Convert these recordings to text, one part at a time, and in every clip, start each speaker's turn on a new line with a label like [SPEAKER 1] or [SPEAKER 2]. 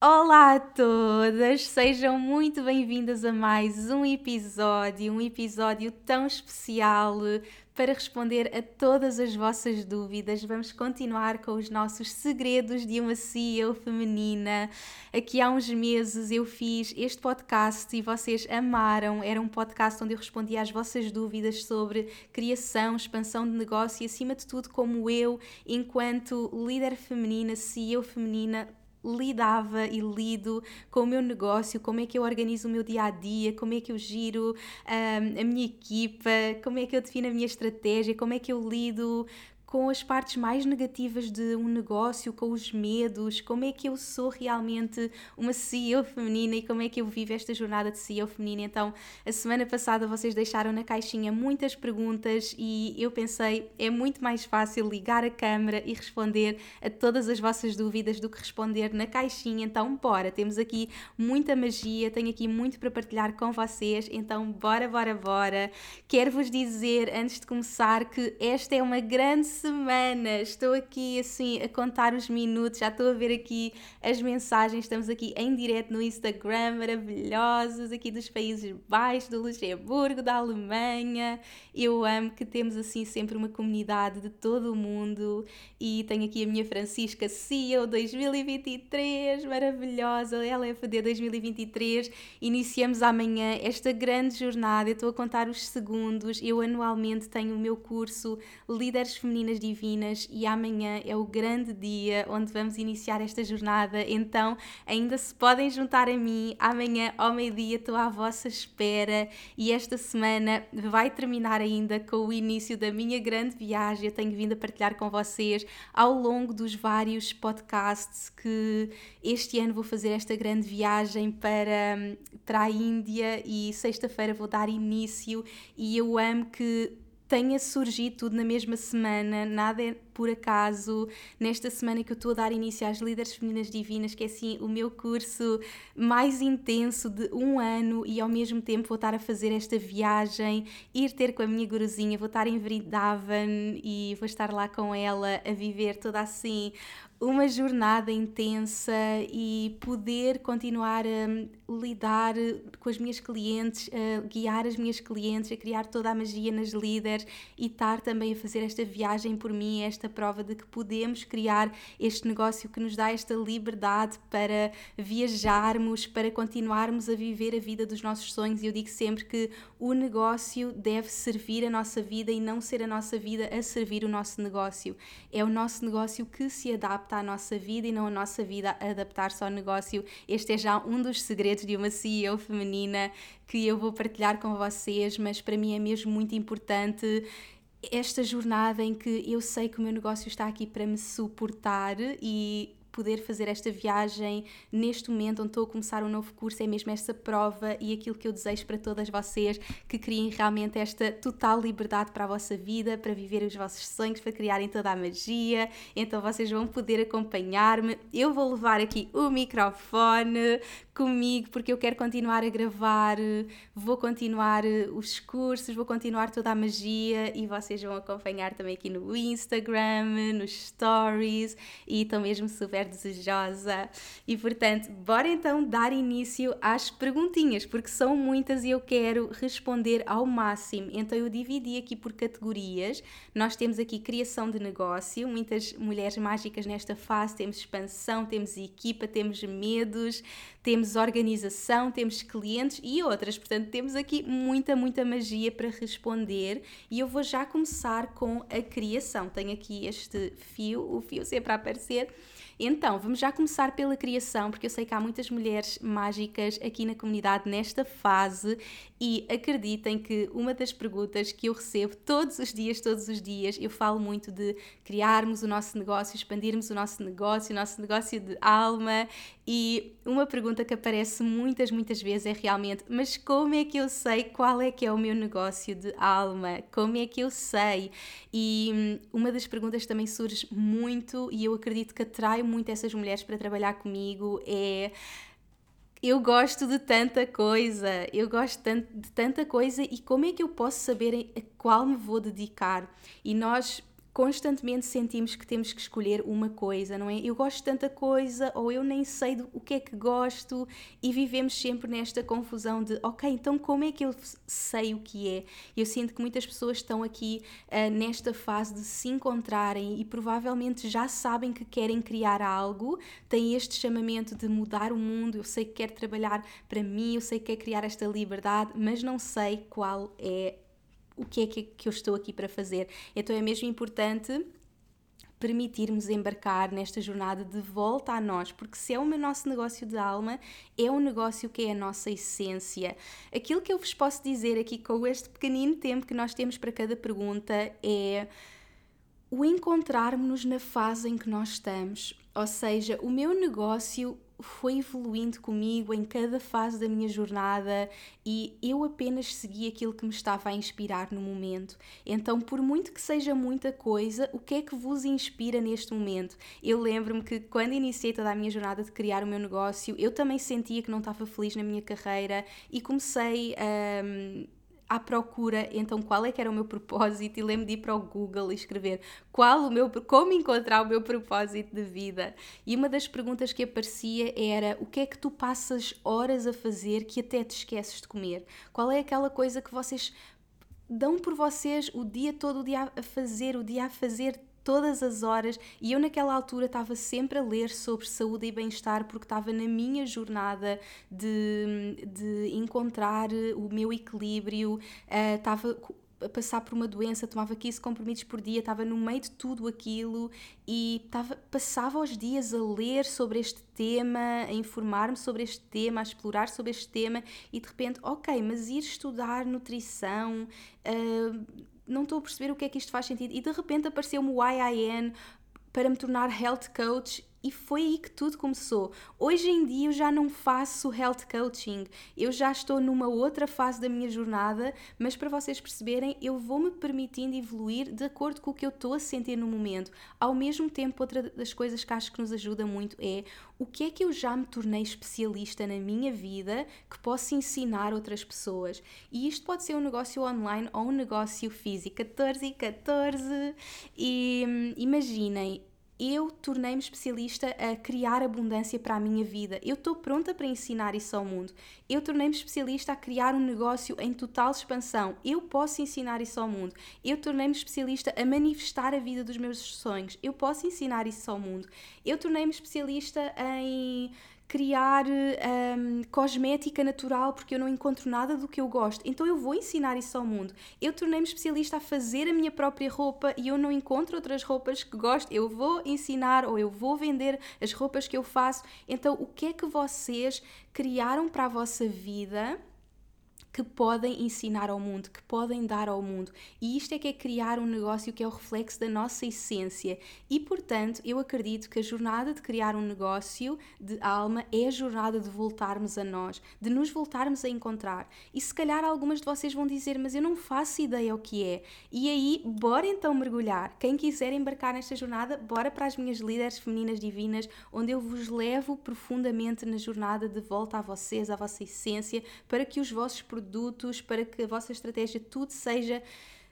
[SPEAKER 1] Olá a todas, sejam muito bem-vindas a mais um episódio, um episódio tão especial para responder a todas as vossas dúvidas. Vamos continuar com os nossos segredos de uma CEO feminina. Aqui há uns meses eu fiz este podcast e vocês amaram. Era um podcast onde eu respondia às vossas dúvidas sobre criação, expansão de negócio e, acima de tudo, como eu, enquanto líder feminina, CEO feminina, lidava e lido com o meu negócio, como é que eu organizo o meu dia a dia, como é que eu giro um, a minha equipa, como é que eu defino a minha estratégia, como é que eu lido com as partes mais negativas de um negócio, com os medos, como é que eu sou realmente uma CEO feminina e como é que eu vivo esta jornada de CEO feminina. Então, a semana passada vocês deixaram na caixinha muitas perguntas e eu pensei, é muito mais fácil ligar a câmera e responder a todas as vossas dúvidas do que responder na caixinha. Então, bora, temos aqui muita magia, tenho aqui muito para partilhar com vocês, então bora, bora, bora. Quero vos dizer antes de começar que esta é uma grande semana. Estou aqui assim a contar os minutos, já estou a ver aqui as mensagens. Estamos aqui em direto no Instagram, maravilhosos, aqui dos Países Baixos, do Luxemburgo, da Alemanha. Eu amo que temos assim sempre uma comunidade de todo o mundo e tenho aqui a minha Francisca CEO 2023, maravilhosa, LFD 2023. Iniciamos amanhã esta grande jornada. Eu estou a contar os segundos. Eu anualmente tenho o meu curso Líderes Femininas Meninas Divinas e amanhã é o grande dia onde vamos iniciar esta jornada. Então, ainda se podem juntar a mim. Amanhã, ao meio-dia, estou à vossa espera e esta semana vai terminar ainda com o início da minha grande viagem. Eu tenho vindo a partilhar com vocês ao longo dos vários podcasts que este ano vou fazer esta grande viagem para, para a Índia e sexta-feira vou dar início e eu amo que tenha surgido tudo na mesma semana, nada é por acaso, nesta semana que eu estou a dar início às Líderes Femininas Divinas, que é assim o meu curso mais intenso de um ano e ao mesmo tempo vou estar a fazer esta viagem, ir ter com a minha guruzinha, vou estar em Vrindavan e vou estar lá com ela a viver toda assim uma jornada intensa e poder continuar a lidar com as minhas clientes, a guiar as minhas clientes, a criar toda a magia nas líderes e estar também a fazer esta viagem por mim, esta prova de que podemos criar este negócio que nos dá esta liberdade para viajarmos, para continuarmos a viver a vida dos nossos sonhos. E eu digo sempre que o negócio deve servir a nossa vida e não ser a nossa vida a servir o nosso negócio. É o nosso negócio que se adapta adapta à nossa vida e não a nossa vida adaptar-se ao negócio. Este é já um dos segredos de uma CEO feminina que eu vou partilhar com vocês, mas para mim é mesmo muito importante esta jornada em que eu sei que o meu negócio está aqui para me suportar e poder fazer esta viagem neste momento onde estou a começar um novo curso, é mesmo esta prova e aquilo que eu desejo para todas vocês, que criem realmente esta total liberdade para a vossa vida, para viver os vossos sonhos, para criarem toda a magia. Então vocês vão poder acompanhar-me. Eu vou levar aqui o microfone comigo porque eu quero continuar a gravar, vou continuar eh, os cursos, vou continuar toda a magia e vocês vão acompanhar também aqui no Instagram, nos stories e estão mesmo super desejosa. E portanto, bora então dar início às perguntinhas, porque são muitas e eu quero responder ao máximo. Então eu dividi aqui por categorias. Nós temos aqui criação de negócio, muitas mulheres mágicas nesta fase, temos expansão, temos equipa, temos medos, temos organização, temos clientes e outras. Portanto, temos aqui muita, muita magia para responder e eu vou já começar com a criação. Tenho aqui este fio, o fio sempre a aparecer. Então, vamos já começar pela criação, porque eu sei que há muitas mulheres mágicas aqui na comunidade nesta fase e acreditem que uma das perguntas que eu recebo todos os dias, todos os dias, eu falo muito de criarmos o nosso negócio, expandirmos o nosso negócio, o nosso negócio de alma e uma pergunta que aparece muitas, muitas vezes é realmente: mas como é que eu sei qual é que é o meu negócio de alma? Como é que eu sei? E hum, uma das perguntas também surge muito e eu acredito que atrai muito essas mulheres para trabalhar comigo é eu gosto de tanta coisa, eu gosto de tanta coisa e como é que eu posso saber a qual me vou dedicar? E nós constantemente sentimos que temos que escolher uma coisa, não é? Eu gosto de tanta coisa ou eu nem sei do, o que é que gosto e vivemos sempre nesta confusão de, ok, então como é que eu sei o que é? Eu sinto que muitas pessoas estão aqui uh, nesta fase de se encontrarem e provavelmente já sabem que querem criar algo, têm este chamamento de mudar o mundo, eu sei que quero trabalhar para mim, eu sei que quero criar esta liberdade, mas não sei qual é o que é que, eu estou aqui para fazer. Então é mesmo importante permitirmos embarcar nesta jornada de volta a nós, porque se é o nosso negócio de alma, é um negócio que é a nossa essência. Aquilo que eu vos posso dizer aqui com este pequenino tempo que nós temos para cada pergunta é o encontrarmos-nos na fase em que nós estamos. Ou seja, o meu negócio foi evoluindo comigo em cada fase da minha jornada e eu apenas segui aquilo que me estava a inspirar no momento. Então, por muito que seja muita coisa, o que é que vos inspira neste momento? Eu lembro-me que quando iniciei toda a minha jornada de criar o meu negócio, eu também sentia que não estava feliz na minha carreira e comecei a. Um, à procura, então qual é que era o meu propósito e lembro de ir para o Google e escrever qual o meu, como encontrar o meu propósito de vida. E uma das perguntas que aparecia era o que é que tu passas horas a fazer que até te esqueces de comer? Qual é aquela coisa que vocês dão por vocês o dia todo o dia a fazer, o dia a fazer todas as horas e eu naquela altura estava sempre a ler sobre saúde e bem-estar porque estava na minha jornada de, de encontrar o meu equilíbrio, uh, estava a passar por uma doença, tomava 15 comprimidos por dia, estava no meio de tudo aquilo e estava, passava os dias a ler sobre este tema, a informar-me sobre este tema, a explorar sobre este tema e de repente, ok, mas ir estudar nutrição. Uh, não estou a perceber o que é que isto faz sentido. E de repente apareceu-me o IIN para me tornar health coach e foi aí que tudo começou. Hoje em dia eu já não faço health coaching, eu já estou numa outra fase da minha jornada, mas para vocês perceberem, eu vou-me permitindo evoluir de acordo com o que eu estou a sentir no momento. Ao mesmo tempo, outra das coisas que acho que nos ajuda muito é o que é que eu já me tornei especialista na minha vida que posso ensinar outras pessoas. E isto pode ser um negócio online ou um negócio físico. 14 e 14. E hum, imaginem, eu tornei-me especialista a criar abundância para a minha vida. Eu estou pronta para ensinar isso ao mundo. Eu tornei-me especialista a criar um negócio em total expansão. Eu posso ensinar isso ao mundo. Eu tornei-me especialista a manifestar a vida dos meus sonhos. Eu posso ensinar isso ao mundo. Eu tornei-me especialista em criar um, cosmética natural porque eu não encontro nada do que eu gosto. Então eu vou ensinar isso ao mundo. Eu tornei-me especialista a fazer a minha própria roupa e eu não encontro outras roupas que gosto. Eu vou ensinar ou eu vou vender as roupas que eu faço. Então o que é que vocês criaram para a vossa vida? Que podem ensinar ao mundo, que podem dar ao mundo. E isto é que é criar um negócio que é o reflexo da nossa essência. E portanto, eu acredito que a jornada de criar um negócio de alma é a jornada de voltarmos a nós, de nos voltarmos a encontrar. E se calhar algumas de vocês vão dizer, mas eu não faço ideia o que é. E aí, bora então mergulhar. Quem quiser embarcar nesta jornada, bora para as minhas líderes femininas divinas, onde eu vos levo profundamente na jornada de volta a vocês, à vossa essência, para que os vossos produtos, para que a vossa estratégia tudo seja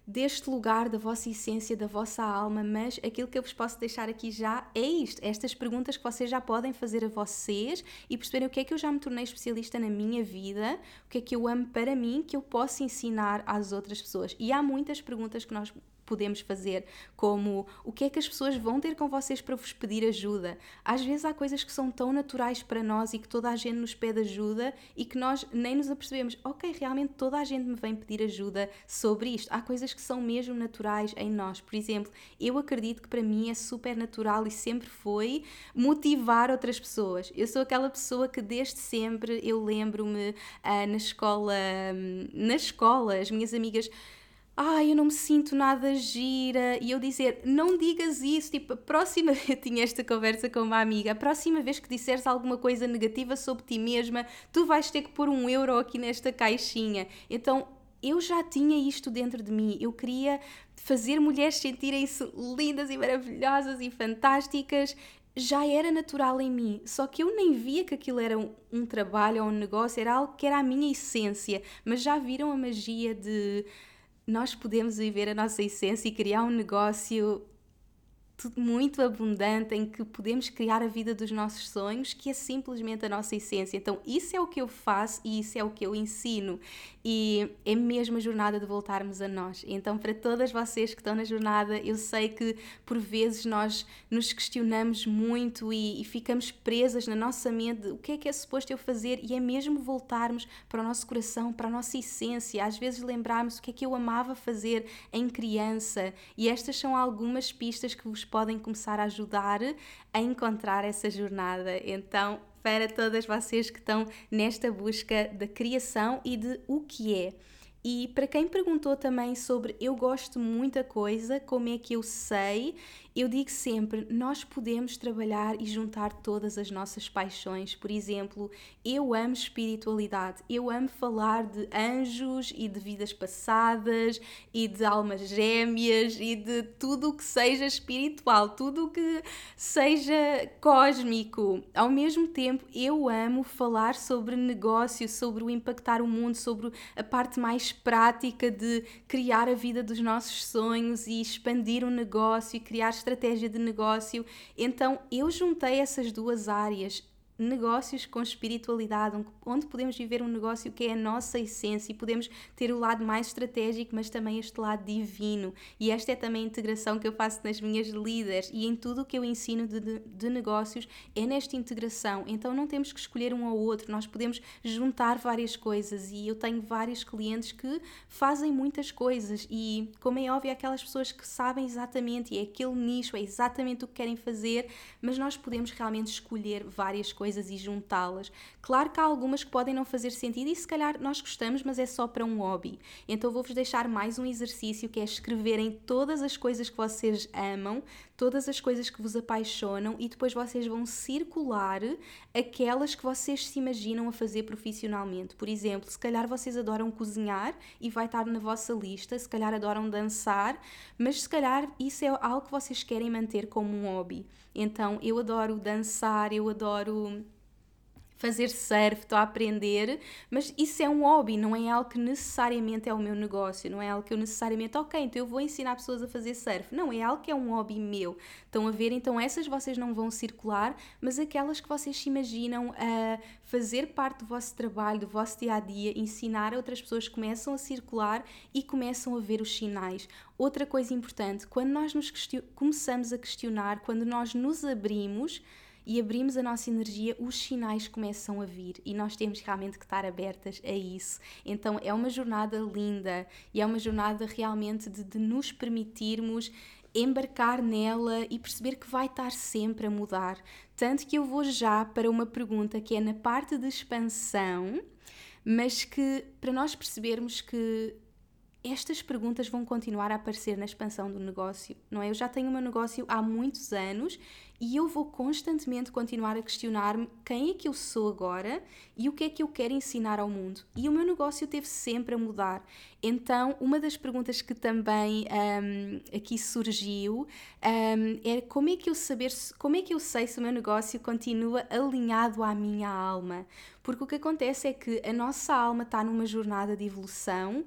[SPEAKER 1] deste lugar, da vossa essência, da vossa alma, mas aquilo que eu vos posso deixar aqui já é isto: estas perguntas que vocês já podem fazer a vocês e perceberem o que é que eu já me tornei especialista na minha vida, o que é que eu amo para mim, que eu posso ensinar às outras pessoas. E há muitas perguntas que nós podemos fazer, como o que é que as pessoas vão ter com vocês para vos pedir ajuda. Às vezes há coisas que são tão naturais para nós e que toda a gente nos pede ajuda e que nós nem nos apercebemos. Ok, realmente toda a gente me vem pedir ajuda sobre isto. Há coisas que são mesmo naturais em nós. Por exemplo, eu acredito que para mim é super natural e sempre foi motivar outras pessoas. Eu sou aquela pessoa que desde sempre eu lembro-me uh, na escola, um, na escola, as minhas amigas ai, eu não me sinto nada gira, e eu dizer, não digas isso, tipo, a próxima vez, eu tinha esta conversa com uma amiga, a próxima vez que disseres alguma coisa negativa sobre ti mesma, tu vais ter que pôr um euro aqui nesta caixinha. Então, eu já tinha isto dentro de mim, eu queria fazer mulheres sentirem-se lindas e maravilhosas e fantásticas, já era natural em mim, só que eu nem via que aquilo era um, um trabalho ou um negócio, era algo que era a minha essência, mas já viram a magia de nós podemos viver a nossa essência e criar um negócio muito abundante em que podemos criar a vida dos nossos sonhos, que é simplesmente a nossa essência. Então, isso é o que eu faço e isso é o que eu ensino. E é mesmo a jornada de voltarmos a nós. Então, para todas vocês que estão na jornada, eu sei que por vezes nós nos questionamos muito e, e ficamos presas na nossa mente o que é que é suposto eu fazer e é mesmo voltarmos para o nosso coração, para a nossa essência. Às vezes lembrarmos o que é que eu amava fazer em criança. E estas são algumas pistas que vos podem começar a ajudar a encontrar essa jornada. Então, para todas vocês que estão nesta busca da criação e de o que é. E para quem perguntou também sobre eu gosto muita coisa, como é que eu sei, eu digo sempre, nós podemos trabalhar e juntar todas as nossas paixões. Por exemplo, eu amo espiritualidade, eu amo falar de anjos e de vidas passadas e de almas gêmeas e de tudo o que seja espiritual, tudo o que seja cósmico. Ao mesmo tempo, eu amo falar sobre negócio, sobre o impactar o mundo, sobre a parte mais prática de criar a vida dos nossos sonhos e expandir o negócio e criar estratégia de negócio. Então eu juntei essas duas áreas negócios com espiritualidade, onde podemos viver um negócio que é a nossa essência e podemos ter o lado mais estratégico, mas também este lado divino. E esta é também a integração que eu faço nas minhas líderes e em tudo o que eu ensino de, de, de, negócios é nesta integração. Então não temos que escolher um ou outro, nós podemos juntar várias coisas e eu tenho vários clientes que fazem muitas coisas e, como é óbvio, aquelas pessoas que sabem exatamente e é aquele nicho, é exatamente o que querem fazer, mas nós podemos realmente escolher várias coisas coisas e juntá-las. Claro que há algumas que podem não fazer sentido e se calhar nós gostamos, mas é só para um hobby. Então vou-vos deixar mais um exercício que é escreverem todas as coisas que vocês amam, todas as coisas que vos apaixonam e depois vocês vão circular aquelas que vocês se imaginam a fazer profissionalmente. Por exemplo, se calhar vocês adoram cozinhar e vai estar na vossa lista, se calhar adoram dançar, mas se calhar isso é algo que vocês querem manter como um hobby. Então, eu adoro dançar, eu adoro fazer surf, estou a aprender, mas isso é um hobby, não é algo que necessariamente é o meu negócio, não é algo que eu necessariamente, ok, então eu vou ensinar pessoas a fazer surf. Não, é algo que é um hobby meu. Estão a ver? Então essas vocês não vão circular, mas aquelas que vocês se imaginam a fazer parte do vosso trabalho, do vosso dia a dia, ensinar a outras pessoas começam a circular e começam a ver os sinais. Outra coisa importante, quando nós nos começamos a questionar, quando nós nos abrimos, e abrimos a nossa energia, os sinais começam a vir e nós temos realmente que estar abertas a isso. Então é uma jornada linda e é uma jornada realmente de, de nos permitirmos embarcar nela e perceber que vai estar sempre a mudar. Tanto que eu vou já para uma pergunta que é na parte de expansão, mas que para nós percebermos que estas perguntas vão continuar a aparecer na expansão do negócio, não é? Eu já tenho o meu negócio há muitos anos e eu vou constantemente continuar a questionar-me quem é que eu sou agora e o que é que eu quero ensinar ao mundo. E o meu negócio teve sempre a mudar. Então, uma das perguntas que também um, aqui surgiu um, é como é que eu saber, como é que eu sei se o meu negócio continua alinhado à minha alma? Porque o que acontece é que a nossa alma está numa jornada de evolução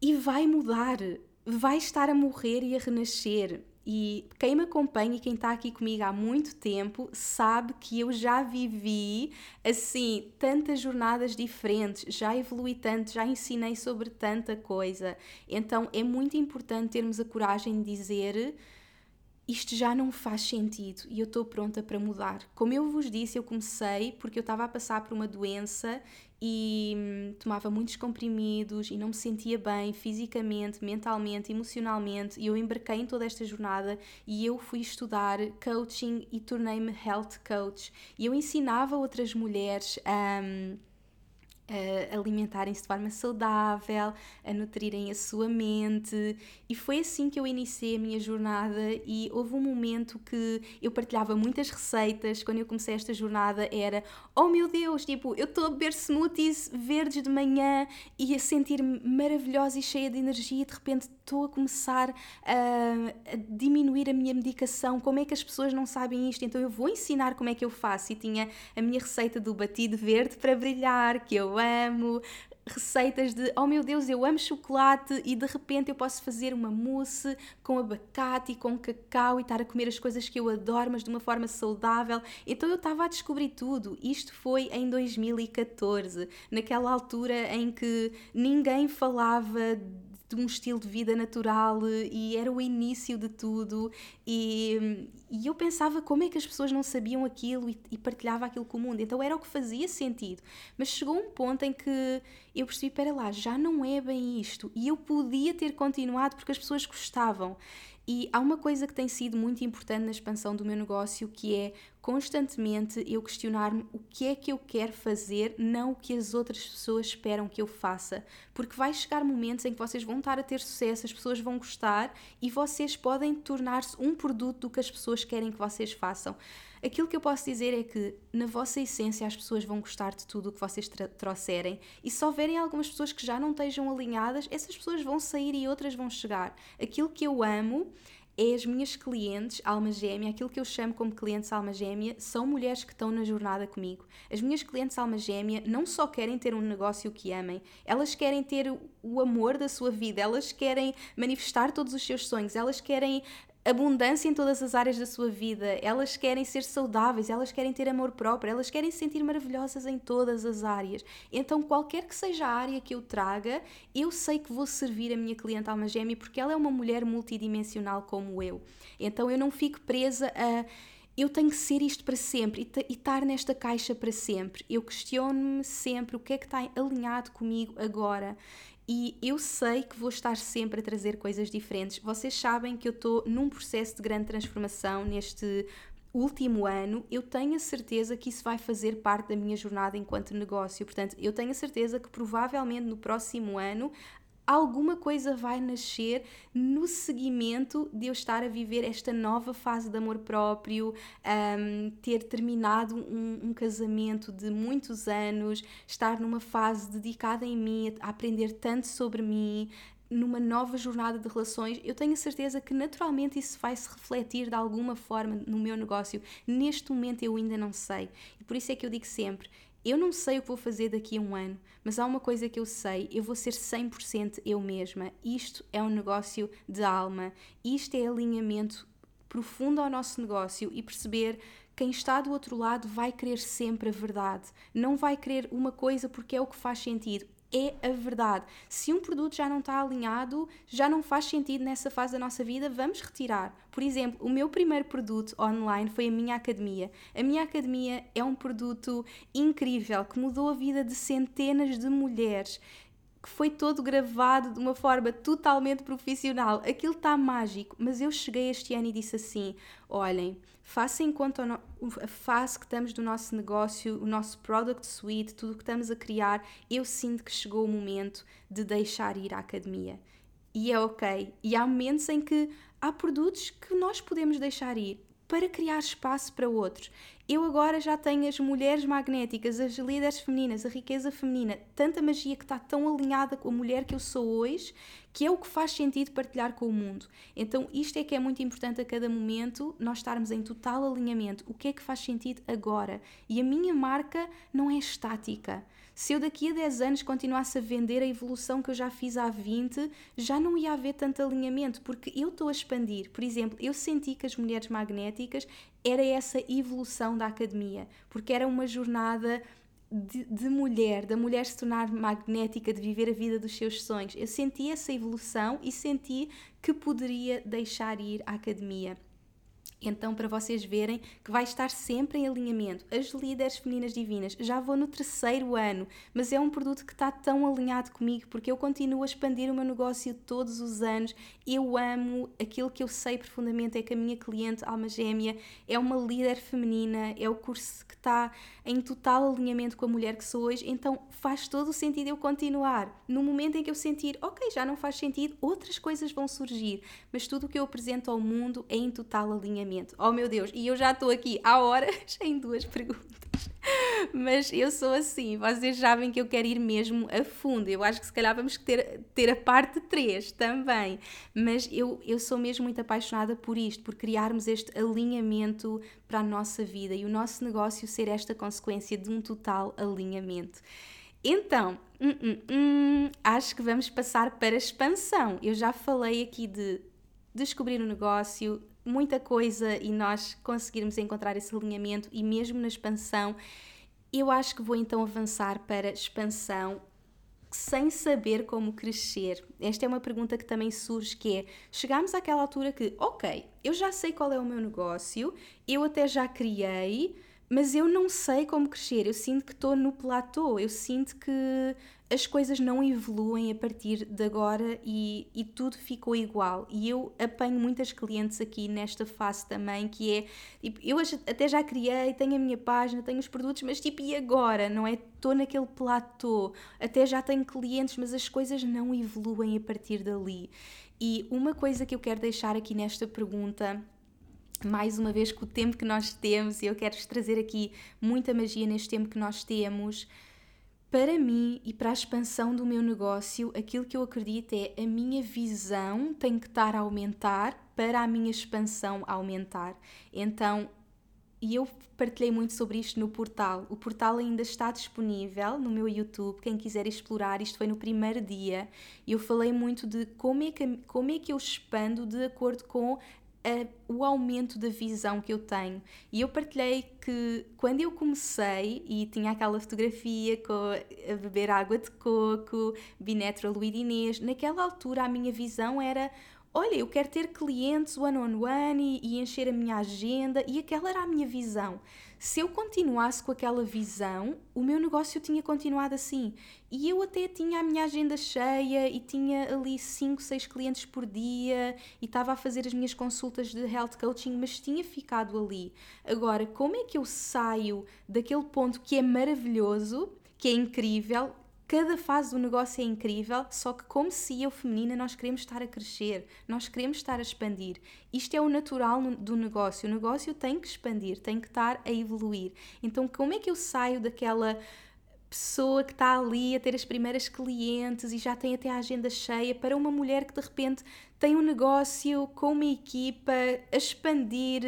[SPEAKER 1] e vai mudar vai estar a morrer e a renascer. E quem me acompanha e quem está aqui comigo há muito tempo sabe que eu já vivi assim tantas jornadas diferentes, já evolui tanto, já ensinei sobre tanta coisa. Então é muito importante termos a coragem de dizer isto já não faz sentido e eu estou pronta para mudar. Como eu vos disse, eu comecei porque eu estava a passar por uma doença e hum, tomava muitos comprimidos e não me sentia bem fisicamente, mentalmente, emocionalmente. E eu embarquei em toda esta jornada e eu fui estudar coaching e tornei-me health coach. E eu ensinava outras mulheres a. Um, a alimentarem-se de forma saudável, a nutrirem a sua mente. E foi assim que eu iniciei a minha jornada. E houve um momento que eu partilhava muitas receitas. Quando eu comecei esta jornada, era: Oh meu Deus, tipo, eu estou a beber smoothies verdes de manhã e a sentir-me maravilhosa e cheia de energia. E de repente estou a começar a, a diminuir a minha medicação. Como é que as pessoas não sabem isto? Então eu vou ensinar como é que eu faço. E tinha a minha receita do batido verde para brilhar, que eu amo, receitas de oh meu Deus, eu amo chocolate e de repente eu posso fazer uma mousse com abacate e com cacau e estar a comer as coisas que eu adoro, mas de uma forma saudável. Então eu estava a descobrir tudo. Isto foi em 2014, naquela altura em que ninguém falava de um estilo de vida natural e era o início de tudo. E, e eu pensava como é que as pessoas não sabiam aquilo e, e partilhava aquilo com o mundo, então era o que fazia sentido, mas chegou um ponto em que eu percebi, para lá, já não é bem isto. E eu podia ter continuado porque as pessoas gostavam e há uma coisa que tem sido muito importante na expansão do meu negócio que é constantemente eu questionar-me o que é que eu quero fazer, não o que as outras pessoas esperam que eu faça. Porque vai chegar momentos em que vocês vão estar a ter sucesso, as pessoas vão gostar e vocês podem tornar-se um produto do que as pessoas querem que vocês façam. Aquilo que eu posso dizer é que, na vossa essência, as pessoas vão gostar de tudo o que vocês trouxerem e se houverem algumas pessoas que já não estejam alinhadas, essas pessoas vão sair e outras vão chegar. Aquilo que eu amo é as minhas clientes alma gêmea, aquilo que eu chamo como clientes alma gêmea, são mulheres que estão na jornada comigo. As minhas clientes alma gêmea não só querem ter um negócio que amem, elas querem ter o amor da sua vida, elas querem manifestar todos os seus sonhos, elas querem abundância em todas as áreas da sua vida, elas querem ser saudáveis, elas querem ter amor próprio, elas querem se sentir maravilhosas em todas as áreas. Então, qualquer que seja a área que eu traga, eu sei que vou servir a minha cliente alma gêmea porque ela é uma mulher multidimensional como eu. Então, eu não fico presa a eu tenho que ser isto para sempre e estar nesta caixa para sempre. Eu questiono-me sempre o que é que está alinhado comigo agora e eu sei que vou estar sempre a trazer coisas diferentes. Vocês sabem que eu estou num processo de grande transformação neste último ano. Eu tenho a certeza que isso vai fazer parte da minha jornada enquanto negócio. Portanto, eu tenho a certeza que provavelmente no próximo ano alguma coisa vai nascer no seguimento de eu estar a viver esta nova fase de amor próprio, um, ter terminado um, um, casamento de muitos anos, estar numa fase dedicada em mim, a aprender tanto sobre mim, numa nova jornada de relações, eu tenho a certeza que naturalmente isso vai se refletir de alguma forma no meu negócio. Neste momento eu ainda não sei. E por isso é que eu digo sempre: eu não sei o que vou fazer daqui a um ano, mas há uma coisa que eu sei: eu vou ser 100% eu mesma. Isto é um negócio de alma, isto é alinhamento profundo ao nosso negócio e perceber quem está do outro lado vai querer sempre a verdade, não vai querer uma coisa porque é o que faz sentido é a verdade. Se um produto já não está alinhado, já não faz sentido nessa fase da nossa vida, vamos retirar. Por exemplo, o meu primeiro produto online foi a minha academia. A minha academia é um produto incrível que mudou a vida de centenas de mulheres que foi todo gravado de uma forma totalmente profissional. Aquilo está mágico, mas eu cheguei este ano e disse assim: olhem, façam em conta a fase que estamos do nosso negócio, o nosso product suite, tudo o que estamos a criar. Eu sinto que chegou o momento de deixar ir à academia. E é ok. E há momentos em que há produtos que nós podemos deixar ir para criar espaço para outros. Eu agora já tenho as mulheres magnéticas, as líderes femininas, a riqueza feminina, tanta magia que está tão alinhada com a mulher que eu sou hoje, que é o que faz sentido partilhar com o mundo. Então, isto é que é muito importante a cada momento, nós estarmos em total alinhamento. O que é que faz sentido agora? E a minha marca não é estática. Se eu daqui a 10 anos continuasse a vender a evolução que eu já fiz há 20, já não ia haver tanto alinhamento, porque eu estou a expandir. Por exemplo, eu senti que as mulheres magnéticas era essa evolução da academia, porque era uma jornada de, de, mulher, da mulher se tornar magnética, de viver a vida dos seus sonhos. Eu senti essa evolução e senti que poderia deixar ir à academia. Então, para vocês verem que vai estar sempre em alinhamento. As líderes femininas divinas, já vou no terceiro ano, mas é um produto que está tão alinhado comigo porque eu continuo a expandir o meu negócio todos os anos. Eu amo aquilo que eu sei profundamente é que a minha cliente, Alma Gêmea, é uma líder feminina, é o curso que está em total alinhamento com a mulher que sou hoje, então faz todo o sentido eu continuar. No momento em que eu sentir, ok, já não faz sentido, outras coisas vão surgir, mas tudo o que eu apresento ao mundo é em total alinhamento. Oh meu Deus, e eu já estou aqui há horas em duas perguntas. Mas eu sou assim, vocês sabem que eu quero ir mesmo a fundo. Eu acho que se calhar vamos ter, ter a parte 3 também. Mas eu, eu sou mesmo muito apaixonada por isto, por criarmos este alinhamento para a nossa vida e o nosso negócio ser esta consequência de um total alinhamento. Então, hum, hum, hum, acho que vamos passar para a expansão. Eu já falei aqui de descobrir o um negócio, muita coisa e nós conseguirmos encontrar esse alinhamento e mesmo na expansão, eu acho que vou então avançar para expansão sem saber como crescer. Esta é uma pergunta que também surge que é, chegamos àquela altura que, OK, eu já sei qual é o meu negócio, eu até já criei, mas eu não sei como crescer. Eu sinto que estou no platô, eu sinto que as coisas não evoluem a partir de agora e, e tudo ficou igual. E eu apanho muitas clientes aqui nesta fase também, que é tipo, eu até já criei, tenho a minha página, tenho os produtos, mas tipo, e agora? Não é? Estou naquele platô, até já tenho clientes, mas as coisas não evoluem a partir dali. E uma coisa que eu quero deixar aqui nesta pergunta mais uma vez com o tempo que nós temos, e eu quero trazer aqui muita magia neste tempo que nós temos. Para mim e para a expansão do meu negócio, aquilo que eu acredito é a minha visão tem que estar a aumentar para a minha expansão aumentar. Então, e eu partilhei muito sobre isto no portal. O portal ainda está disponível no meu YouTube. Quem quiser explorar, isto foi no primeiro dia. Eu falei muito de como é que, como é que eu expando de acordo com a, o aumento da visão que eu tenho. E eu partilhei que quando eu comecei e tinha aquela fotografia com a beber água de coco, Binatural with Inês, naquela altura a minha visão era olha, eu quero ter clientes one on one e, e, encher a minha agenda, e aquela era a minha visão. Se eu continuasse com aquela visão, o meu negócio tinha continuado assim. E eu até tinha a minha agenda cheia e tinha ali 5, 6 clientes por dia e estava a fazer as minhas consultas de health coaching, mas tinha ficado ali. Agora, como é que eu saio daquele ponto que é maravilhoso, que é incrível, Cada fase do negócio é incrível, só que como CEO feminina nós queremos estar a crescer, nós queremos estar a expandir. Isto é o natural do negócio. O negócio tem que expandir, tem que estar a evoluir. Então, como é que eu saio daquela pessoa que está ali a ter as primeiras clientes e já tem até a agenda cheia para uma mulher que de repente tem um negócio com uma equipa a expandir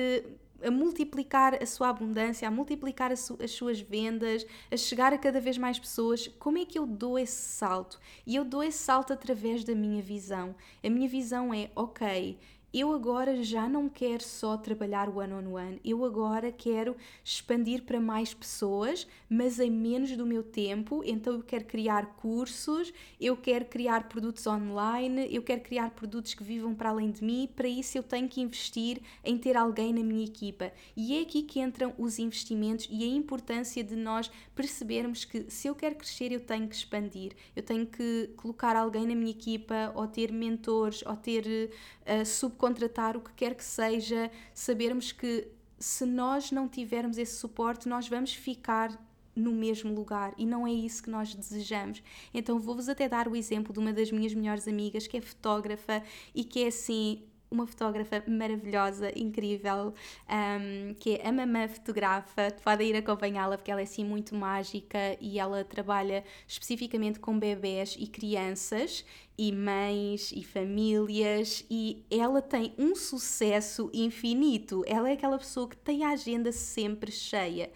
[SPEAKER 1] a multiplicar a sua abundância, a multiplicar su as suas vendas, a chegar a cada vez mais pessoas, como é que eu dou esse salto? E eu dou esse salto através da minha visão. A minha visão é, ok, eu agora já não quero só trabalhar one-on-one, on one, eu agora quero expandir para mais pessoas, mas em menos do meu tempo, então eu quero criar cursos, eu quero criar produtos online, eu quero criar produtos que vivam para além de mim, para isso eu tenho que investir em ter alguém na minha equipa. E é aqui que entram os investimentos e a importância de nós percebermos que se eu quero crescer, eu tenho que expandir, eu tenho que colocar alguém na minha equipa, ou ter mentores, ou ter uh, contratar o que quer que seja, sabermos que se nós não tivermos esse suporte, nós vamos ficar no mesmo lugar e não é isso que nós desejamos. Então vou-vos até dar o exemplo de uma das minhas melhores amigas que é fotógrafa e que é assim uma fotógrafa maravilhosa, incrível, um, que é a Mamã Fotografa. Podem ir acompanhá-la porque ela é assim muito mágica e ela trabalha especificamente com bebés e crianças e mães e famílias e ela tem um sucesso infinito. Ela é aquela pessoa que tem a agenda sempre cheia.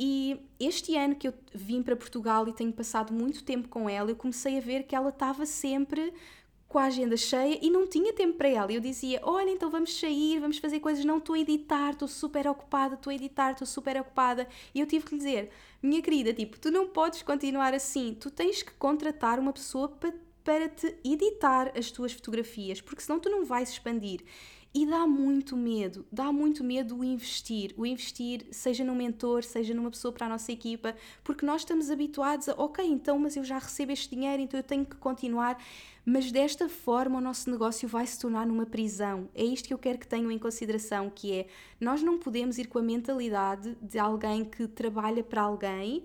[SPEAKER 1] E este ano que eu vim para Portugal e tenho passado muito tempo com ela, eu comecei a ver que ela estava sempre com a agenda cheia e não tinha tempo para ela. Eu dizia: Olha, então vamos sair, vamos fazer coisas. Não estou a editar, estou super ocupada, estou a editar, estou super ocupada. E eu tive que lhe dizer: Minha querida, tipo, tu não podes continuar assim. Tu tens que contratar uma pessoa para, para te editar as tuas fotografias, porque senão tu não vais expandir. E dá muito medo, dá muito medo o investir, o investir seja num mentor, seja numa pessoa para a nossa equipa, porque nós estamos habituados a, ok, então, mas eu já recebo este dinheiro, então eu tenho que continuar. Mas desta forma o nosso negócio vai se tornar numa prisão. É isto que eu quero que tenham em consideração, que é, nós não podemos ir com a mentalidade de alguém que trabalha para alguém,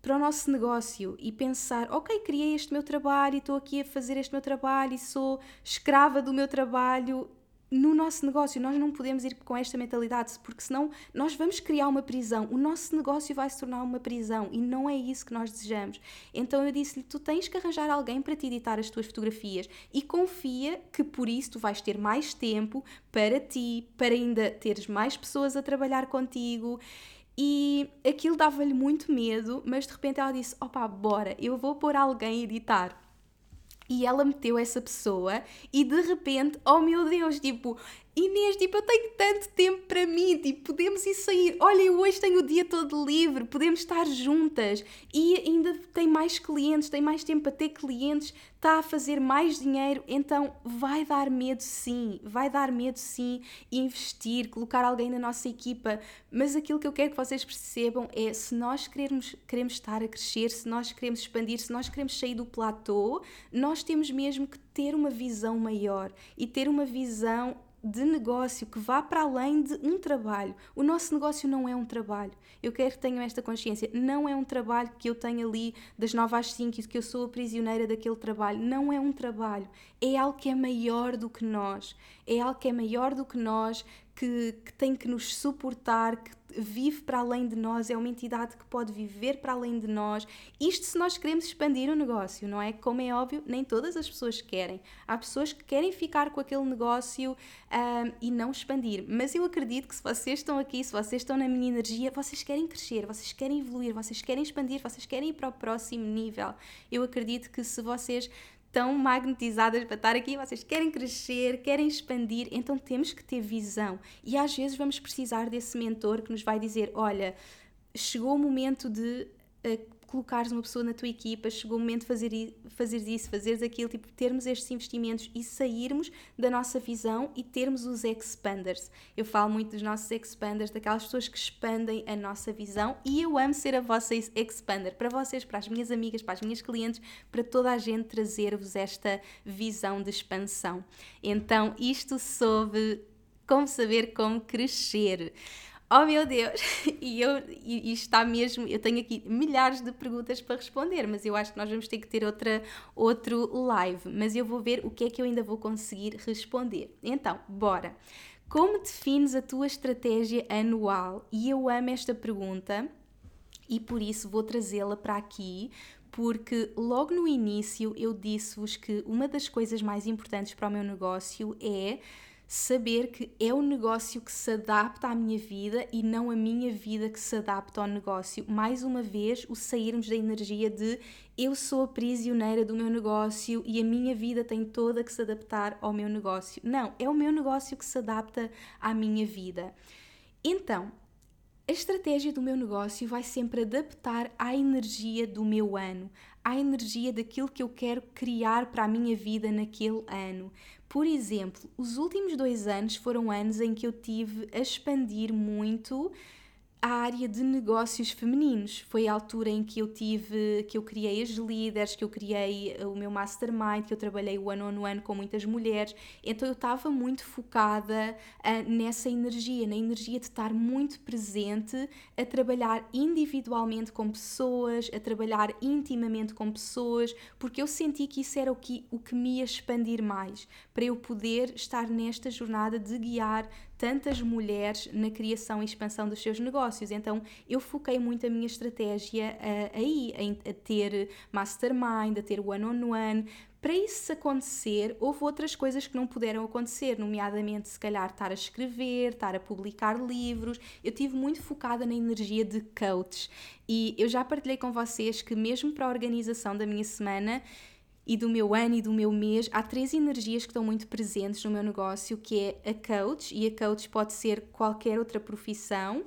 [SPEAKER 1] para o nosso negócio e pensar, ok, criei este meu trabalho e estou aqui a fazer este meu trabalho e sou escrava do meu trabalho no nosso negócio. Nós não podemos ir com esta mentalidade, porque senão nós vamos criar uma prisão. O nosso negócio vai se tornar uma prisão e não é isso que nós desejamos. Então eu disse-lhe: tu tens que arranjar alguém para te editar as tuas fotografias e confia que por isso tu vais ter mais tempo para ti, para ainda teres mais pessoas a trabalhar contigo. E aquilo dava-lhe muito medo, mas de repente ela disse: opá, bora, eu vou pôr alguém a editar. E ela meteu essa pessoa e de repente, oh meu Deus, tipo, Inês, tipo, eu tenho tanto tempo para mim, tipo, podemos ir sair. Olha, eu hoje tenho o dia todo livre, podemos estar juntas. E ainda tem mais clientes, tem mais tempo para ter clientes, está a fazer mais dinheiro. Então, vai dar medo sim, vai dar medo sim investir, colocar alguém na nossa equipa. Mas aquilo que eu quero que vocês percebam é: se nós queremos, queremos estar a crescer, se nós queremos expandir, se nós queremos sair do platô, nós temos mesmo que ter uma visão maior e ter uma visão de negócio que vá para além de um trabalho. O nosso negócio não é um trabalho. Eu quero que tenham esta consciência. Não é um trabalho que eu tenho ali das 9 às 5 e que eu sou a prisioneira daquele trabalho. Não é um trabalho. É algo que é maior do que nós. É algo que é maior do que nós, que, que tem que nos suportar, que vive para além de nós, é uma entidade que pode viver para além de nós. Isto se nós queremos expandir o negócio, não é? Como é óbvio, nem todas as pessoas querem. Há pessoas que querem ficar com aquele negócio um, e não expandir. Mas eu acredito que se vocês estão aqui, se vocês estão na minha energia, vocês querem crescer, vocês querem evoluir, vocês querem expandir, vocês querem ir para o próximo nível. Eu acredito que se vocês tão magnetizadas para estar aqui, vocês querem crescer, querem expandir, então temos que ter visão. E às vezes vamos precisar desse mentor que nos vai dizer: olha, chegou o momento de uh, colocares uma pessoa na tua equipa, chegou o momento de fazer, fazer isso, fazeres aquilo, tipo, termos estes investimentos e sairmos da nossa visão e termos os expanders. Eu falo muito dos nossos expanders, daquelas pessoas que expandem a nossa visão e eu amo ser a vossa expander. Para vocês, para as minhas amigas, para as minhas clientes, para toda a gente trazer-vos esta visão de expansão. Então, isto sobre como saber como crescer. Oh meu Deus! E, eu, e, está mesmo. Eu tenho aqui milhares de perguntas para responder, mas eu acho que nós vamos ter que ter outra, outro live. Mas eu vou ver o que é que eu ainda vou conseguir responder. Então, bora! Como defines a tua estratégia anual? E eu amo esta pergunta e por isso vou trazê-la para aqui, porque logo no início eu disse-vos que uma das coisas mais importantes para o meu negócio é saber que é o negócio que se adapta à minha vida e não a minha vida que se adapta ao negócio. Mais uma vez, o sairmos da energia de eu sou a prisioneira do meu negócio e a minha vida tem toda que se adaptar ao meu negócio. Não, é o meu negócio que se adapta à minha vida. Então, a estratégia do meu negócio vai sempre adaptar à energia do meu ano, à energia daquilo que eu quero criar para a minha vida naquele ano. Por exemplo, os últimos dois anos foram anos em que eu tive a expandir muito a área de negócios femininos. Foi a altura em que eu tive, que eu criei as líderes, que eu criei eh, o meu mastermind, que eu trabalhei o ano on ano com muitas mulheres. Então eu estava muito focada uh, nessa energia, na energia de estar muito presente, a trabalhar individualmente com pessoas, a trabalhar intimamente com pessoas, porque eu senti que isso era o que, o que me ia expandir mais, para eu poder estar nesta jornada de guiar tantas mulheres na criação e expansão dos seus negócios. Então eu foquei muito a minha estratégia uh, aí, a, a ter mastermind, a ter one-on-one, -on -one, para isso acontecer, houve outras coisas que não puderam acontecer, nomeadamente, se calhar, estar a escrever, estar a publicar livros. Eu tive muito focada na energia de coach e eu já partilhei com vocês que, mesmo para a organização da minha semana, e do meu ano e do meu mês, há três energias que estão muito presentes no meu negócio, que é a coach, e a coach pode ser qualquer outra profissão,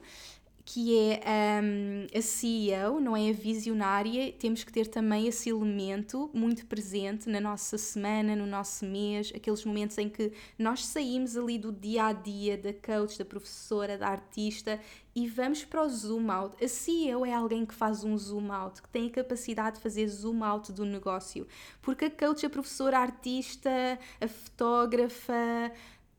[SPEAKER 1] que é um, a CEO, não é a visionária, temos que ter também esse elemento muito presente na nossa semana, no nosso mês, aqueles momentos em que nós saímos ali do dia a dia da coach, da professora, da artista e vamos para o zoom out. A CEO é alguém que faz um zoom out, que tem a capacidade de fazer zoom out do negócio, porque a coach, a professora, a artista, a fotógrafa,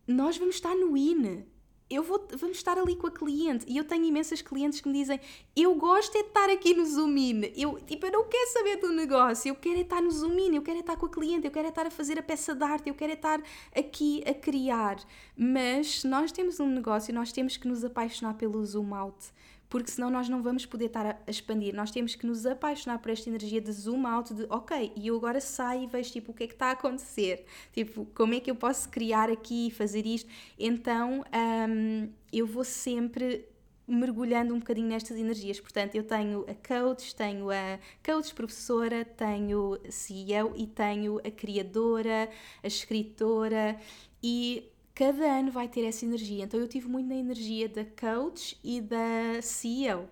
[SPEAKER 1] nós vamos estar no IN eu vou, vamos estar ali com a cliente. E eu tenho imensas clientes que me dizem eu gosto é de estar aqui no Zoom in. Eu, tipo, eu não quero saber do negócio. Eu quero é estar no Zoom in. Eu quero é estar com a cliente, eu quero é estar a fazer a peça de arte. Eu quero é estar aqui a criar. Mas nós temos um negócio nós temos que nos apaixonar pelo Zoom out porque senão nós não vamos poder estar a, expandir. Nós temos que nos apaixonar por esta energia de zoom out, de ok, e eu agora saio e vejo tipo o que é que está a acontecer, tipo como é que eu posso criar aqui fazer isto. Então um, eu vou sempre mergulhando um bocadinho nestas energias. Portanto, eu tenho a coach, tenho a coach professora, tenho CEO e tenho a criadora, a escritora e cada ano vai ter essa energia. Então eu tive muito na energia da coach e da CEO.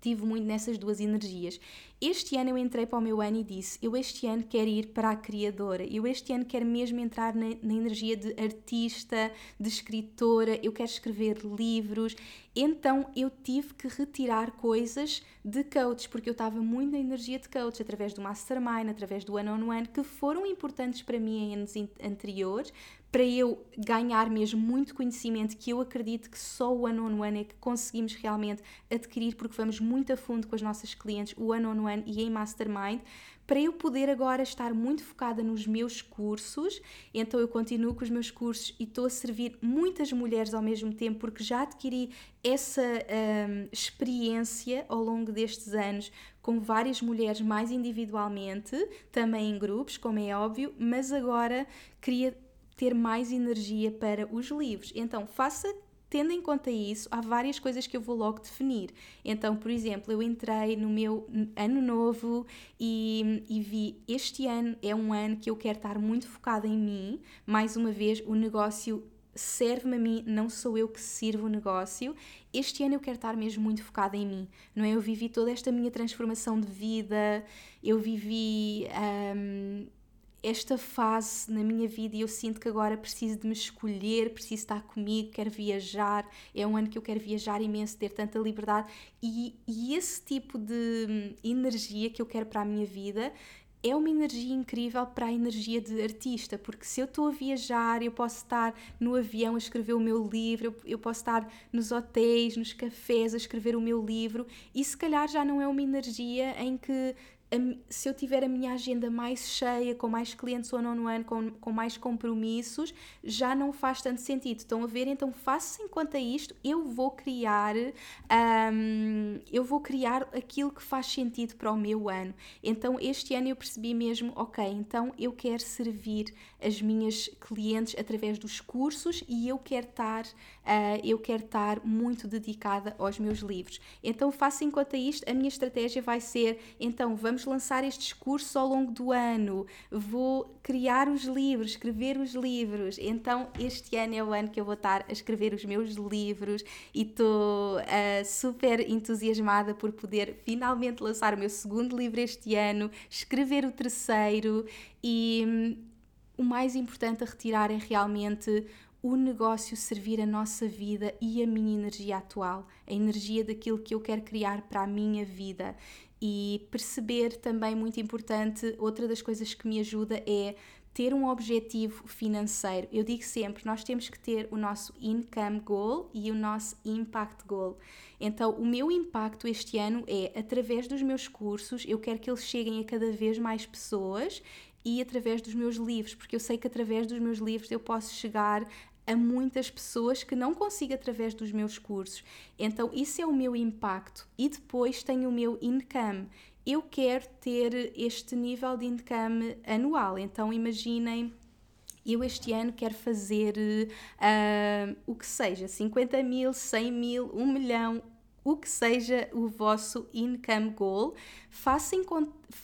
[SPEAKER 1] Tive muito nessas duas energias. Este ano eu entrei para o meu ano e disse: eu este ano quero ir para a criadora, eu este ano quero mesmo entrar na, na energia de artista, de escritora, eu quero escrever livros. Então eu tive que retirar coisas de coach, porque eu estava muito na energia de coach, através do mastermind, através do one-on-one, -on -one, que foram importantes para mim em anos anteriores, para eu ganhar mesmo muito conhecimento que eu acredito que só o one on one é que conseguimos realmente adquirir porque vamos muito a fundo com as nossas clientes, o one on one e em mastermind, para eu poder agora estar muito focada nos meus cursos. Então eu continuo com os meus cursos e estou a servir muitas mulheres ao mesmo tempo porque já adquiri essa um, experiência ao longo destes anos com várias mulheres mais individualmente, também em grupos, como é óbvio, mas agora queria ter mais energia para os livros. Então, faça tendo em conta isso, há várias coisas que eu vou logo definir. Então, por exemplo, eu entrei no meu ano novo e, e, vi este ano é um ano que eu quero estar muito focada em mim. Mais uma vez, o negócio serve-me a mim, não sou eu que sirvo o negócio. Este ano eu quero estar mesmo muito focada em mim, não é? Eu vivi toda esta minha transformação de vida, eu vivi. Um, esta fase na minha vida e eu sinto que agora preciso de me escolher, preciso estar comigo, quero viajar, é um ano que eu quero viajar imenso, ter tanta liberdade e, e esse tipo de hum, energia que eu quero para a minha vida é uma energia incrível para a energia de artista, porque se eu estou a viajar, eu posso estar no avião a escrever o meu livro, eu, posso estar nos hotéis, nos cafés a escrever o meu livro, e se calhar já não é uma energia em que se eu tiver a minha agenda mais cheia, com mais clientes ou não ano, com, com mais compromissos, já não faz tanto sentido. Estão a ver? Então faça em conta isto, eu vou criar, um, eu vou criar aquilo que faz sentido para o meu ano. Então este ano eu percebi mesmo, ok, então eu quero servir as minhas clientes através dos cursos e eu quero estar, uh, eu quero estar muito dedicada aos meus livros. Então faça em conta isto, a minha estratégia vai ser, então vamos lançar estes cursos ao longo do ano, vou criar os livros, escrever os livros. Então, este ano é o ano que eu vou estar a escrever os meus livros e estou uh, super entusiasmada por poder finalmente lançar o meu segundo livro este ano, escrever o terceiro e hum, o mais importante a retirar é realmente o negócio servir a nossa vida e a minha energia atual, a energia daquilo que eu quero criar para a minha vida e perceber também muito importante, outra das coisas que me ajuda é ter um objetivo financeiro. Eu digo sempre, nós temos que ter o nosso income goal e o nosso impact goal. Então, o meu impacto este ano é através dos meus cursos, eu quero que eles cheguem a cada vez mais pessoas e através dos meus livros, porque eu sei que através dos meus livros eu posso chegar a muitas pessoas que não consigo através dos meus cursos. Então, isso é o meu impacto. E depois tenho o meu income. Eu quero ter este nível de income anual. Então, imaginem eu este ano quero fazer uh, o que seja, 50 mil, 100 mil, 1 milhão, o que seja o vosso income goal, faça em,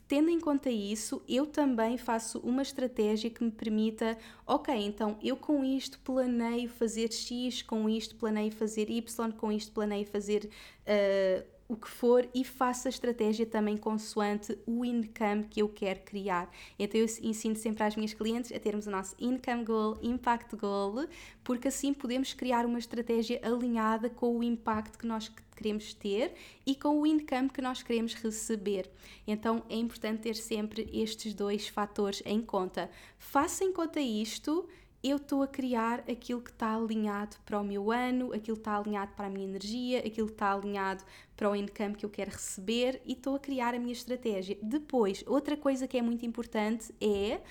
[SPEAKER 1] tendo em conta isso, eu também faço uma estratégia que me permita, ok, então eu com isto planeio fazer X, com isto planeio fazer Y, com isto planeio fazer uh, o que for e faça a estratégia também consoante o income que eu quero criar. Então eu ensino sempre às minhas clientes a termos o nosso income goal, impact goal, porque assim podemos criar uma estratégia alinhada com o impacto que nós queremos ter e com o income que nós queremos receber. Então é importante ter sempre estes dois fatores em conta. Faça em conta isto eu estou a criar aquilo que está alinhado para o meu ano, aquilo que está alinhado para a minha energia, aquilo que está alinhado para o income que eu quero receber e estou a criar a minha estratégia. Depois, outra coisa que é muito importante é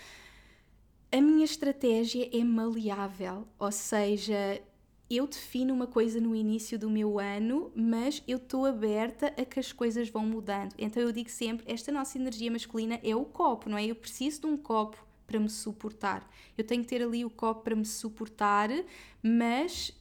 [SPEAKER 1] a minha estratégia é maleável, ou seja, eu defino uma coisa no início do meu ano, mas eu estou aberta a que as coisas vão mudando. Então eu digo sempre: esta nossa energia masculina é o copo, não é? Eu preciso de um copo para me suportar. Eu tenho que ter ali o copo para me suportar, mas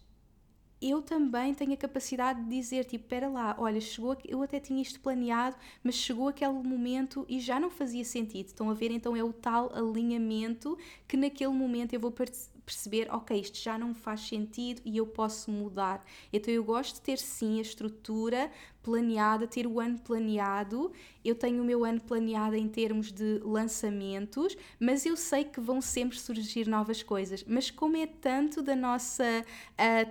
[SPEAKER 1] eu também tenho a capacidade de dizer, tipo, espera lá, olha, chegou, eu até tinha isto planeado, mas chegou aquele momento e já não fazia sentido. Estão a ver? Então é o tal alinhamento que naquele momento eu vou perceber, ok, isto já não faz sentido e eu posso mudar. Então eu gosto de ter sim a estrutura planeada, ter o ano planeado. Eu tenho o meu ano planeado em termos de lançamentos, mas eu sei que vão sempre surgir novas coisas. Mas como é tanto da nossa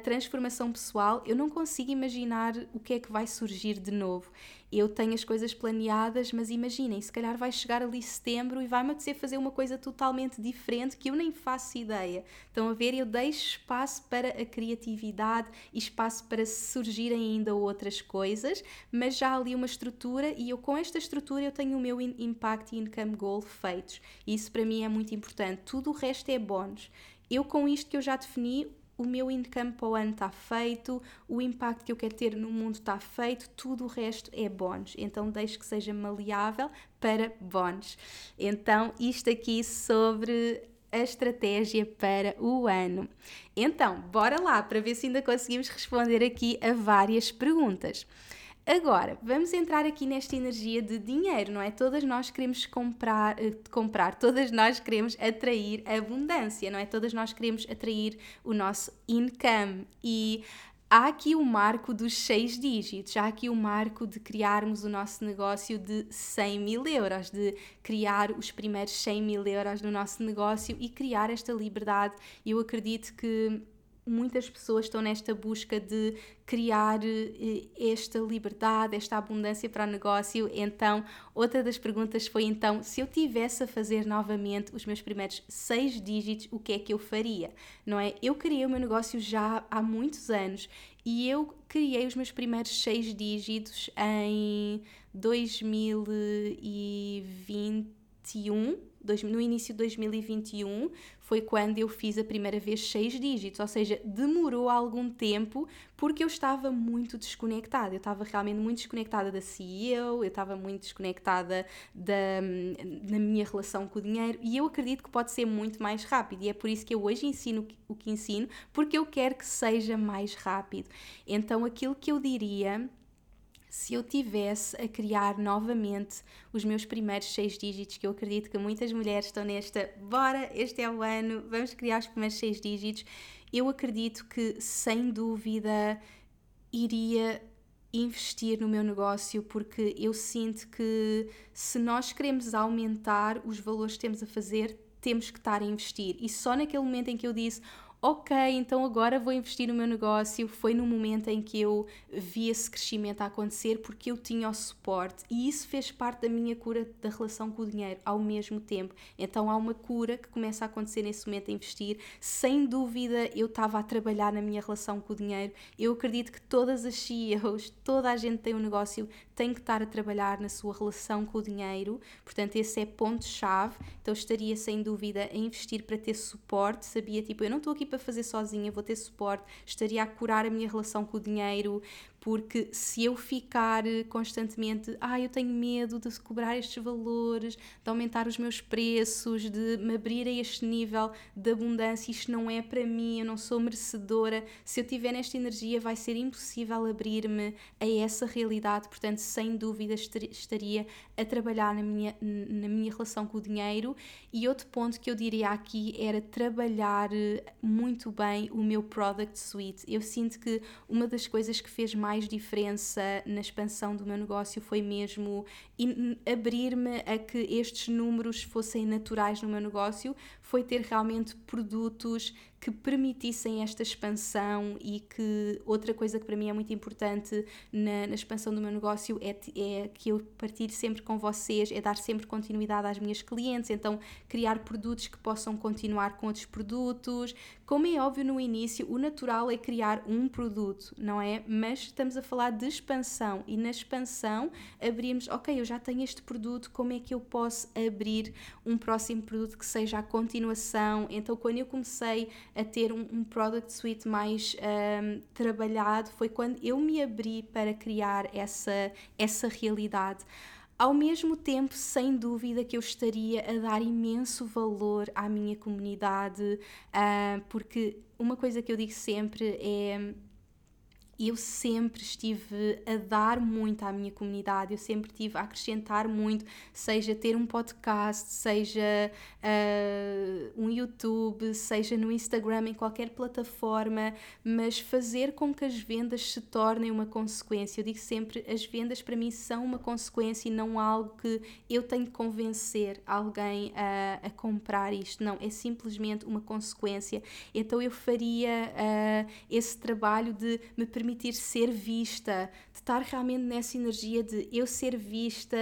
[SPEAKER 1] transformação pessoal, eu não consigo imaginar o que é que vai surgir de novo eu tenho as coisas planeadas, mas imaginem, se calhar vai chegar ali setembro e vai-me apetecer fazer uma coisa totalmente diferente que eu nem faço ideia. Estão a ver? Eu deixo espaço para a criatividade e espaço para surgirem ainda outras coisas, mas já ali uma estrutura e eu com esta estrutura eu tenho o meu Impact Income Goal feitos. Isso para mim é muito importante. Tudo o resto é bónus. Eu com isto que eu já defini, o meu income para o ano está feito, o impacto que eu quero ter no mundo está feito, tudo o resto é bónus. Então deixe que seja maleável para bónus. Então, isto aqui sobre a estratégia para o ano. Então, bora lá para ver se ainda conseguimos responder aqui a várias perguntas. Agora, vamos entrar aqui nesta energia de dinheiro, não é? Todas nós queremos comprar, eh, comprar, todas nós queremos atrair abundância, não é? Todas nós queremos atrair o nosso income e há aqui o marco dos seis dígitos, há aqui o marco de criarmos o nosso negócio de 100 mil euros, de criar os primeiros 100 mil euros no nosso negócio e criar esta liberdade. Eu acredito que muitas pessoas estão nesta busca de criar eh, esta liberdade, esta abundância para o negócio. Então, outra das perguntas foi então, se eu tivesse a fazer novamente os meus primeiros seis dígitos, o que é que eu faria? Não é? Eu criei o meu negócio já há muitos anos e eu criei os meus primeiros seis dígitos em 2021 no início de 2021 foi quando eu fiz a primeira vez seis dígitos, ou seja, demorou algum tempo porque eu estava muito desconectada. Eu estava realmente muito desconectada da CEO, eu estava muito desconectada da, na minha relação com o dinheiro e eu acredito que pode ser muito mais rápido e é por isso que eu hoje ensino o que ensino, porque eu quero que seja mais rápido. Então aquilo que eu diria se eu tivesse a criar novamente os meus primeiros seis dígitos, que eu acredito que muitas mulheres estão nesta, bora, este é o ano, vamos criar os primeiros seis dígitos, eu acredito que sem dúvida iria investir no meu negócio porque eu sinto que se nós queremos aumentar os valores que temos a fazer, temos que estar a investir. E só naquele momento em que eu disse, ok, então agora vou investir no meu negócio. Foi no momento em que eu vi esse crescimento a acontecer porque eu tinha o suporte e isso fez parte da minha cura da relação com o dinheiro ao mesmo tempo. Então há uma cura que começa a acontecer nesse momento a investir. Sem dúvida, eu estava a trabalhar na minha relação com o dinheiro. Eu acredito que todas as CEOs, toda a gente tem um negócio, tem que estar a trabalhar na sua relação com o dinheiro, portanto, esse é ponto-chave. Então, estaria sem dúvida a investir para ter suporte. Sabia, tipo, eu não estou aqui para fazer sozinha, vou ter suporte, estaria a curar a minha relação com o dinheiro, porque se eu ficar constantemente, ah, eu tenho medo de cobrar estes valores, de aumentar os meus preços, de me abrir a este nível de abundância, isto não é para mim, eu não sou merecedora. Se eu tiver nesta energia, vai ser impossível abrir-me a essa realidade. Portanto, sem dúvida, estaria a trabalhar na minha, na minha relação com o dinheiro. E outro ponto que eu diria aqui era trabalhar muito bem o meu product suite. Eu sinto que uma das coisas que fez mais mais diferença na expansão do meu negócio foi mesmo abrir-me a que estes números fossem naturais no meu negócio, foi ter realmente produtos que permitissem esta expansão e que outra coisa que para mim é muito importante na, na expansão do meu negócio é, é, que eu partilho sempre com vocês, é dar sempre continuidade às minhas clientes, então criar produtos que possam continuar com outros produtos. Como é óbvio no início, o natural é criar um produto, não é? Mas estamos a falar de expansão e na expansão abrimos, ok, eu já tenho este produto, como é que eu posso abrir um próximo produto que seja a continuação? Então, quando eu comecei a ter um, um product suite mais um, trabalhado foi quando eu me abri para criar essa, essa realidade. Ao mesmo tempo, sem dúvida que eu estaria a dar imenso valor à minha comunidade, uh, porque uma coisa que eu digo sempre é eu sempre estive a dar muito à minha comunidade, eu sempre estive a acrescentar muito, seja ter um podcast, seja uh, um YouTube, seja no Instagram, em qualquer plataforma, mas fazer com que as vendas se tornem uma consequência. Eu digo sempre, as vendas para mim são uma consequência e não algo que eu tenho de convencer alguém a, a comprar isto. Não, é simplesmente uma consequência. Então eu faria uh, esse trabalho de me permitir permitir ser vista, de estar realmente nessa energia de eu ser vista,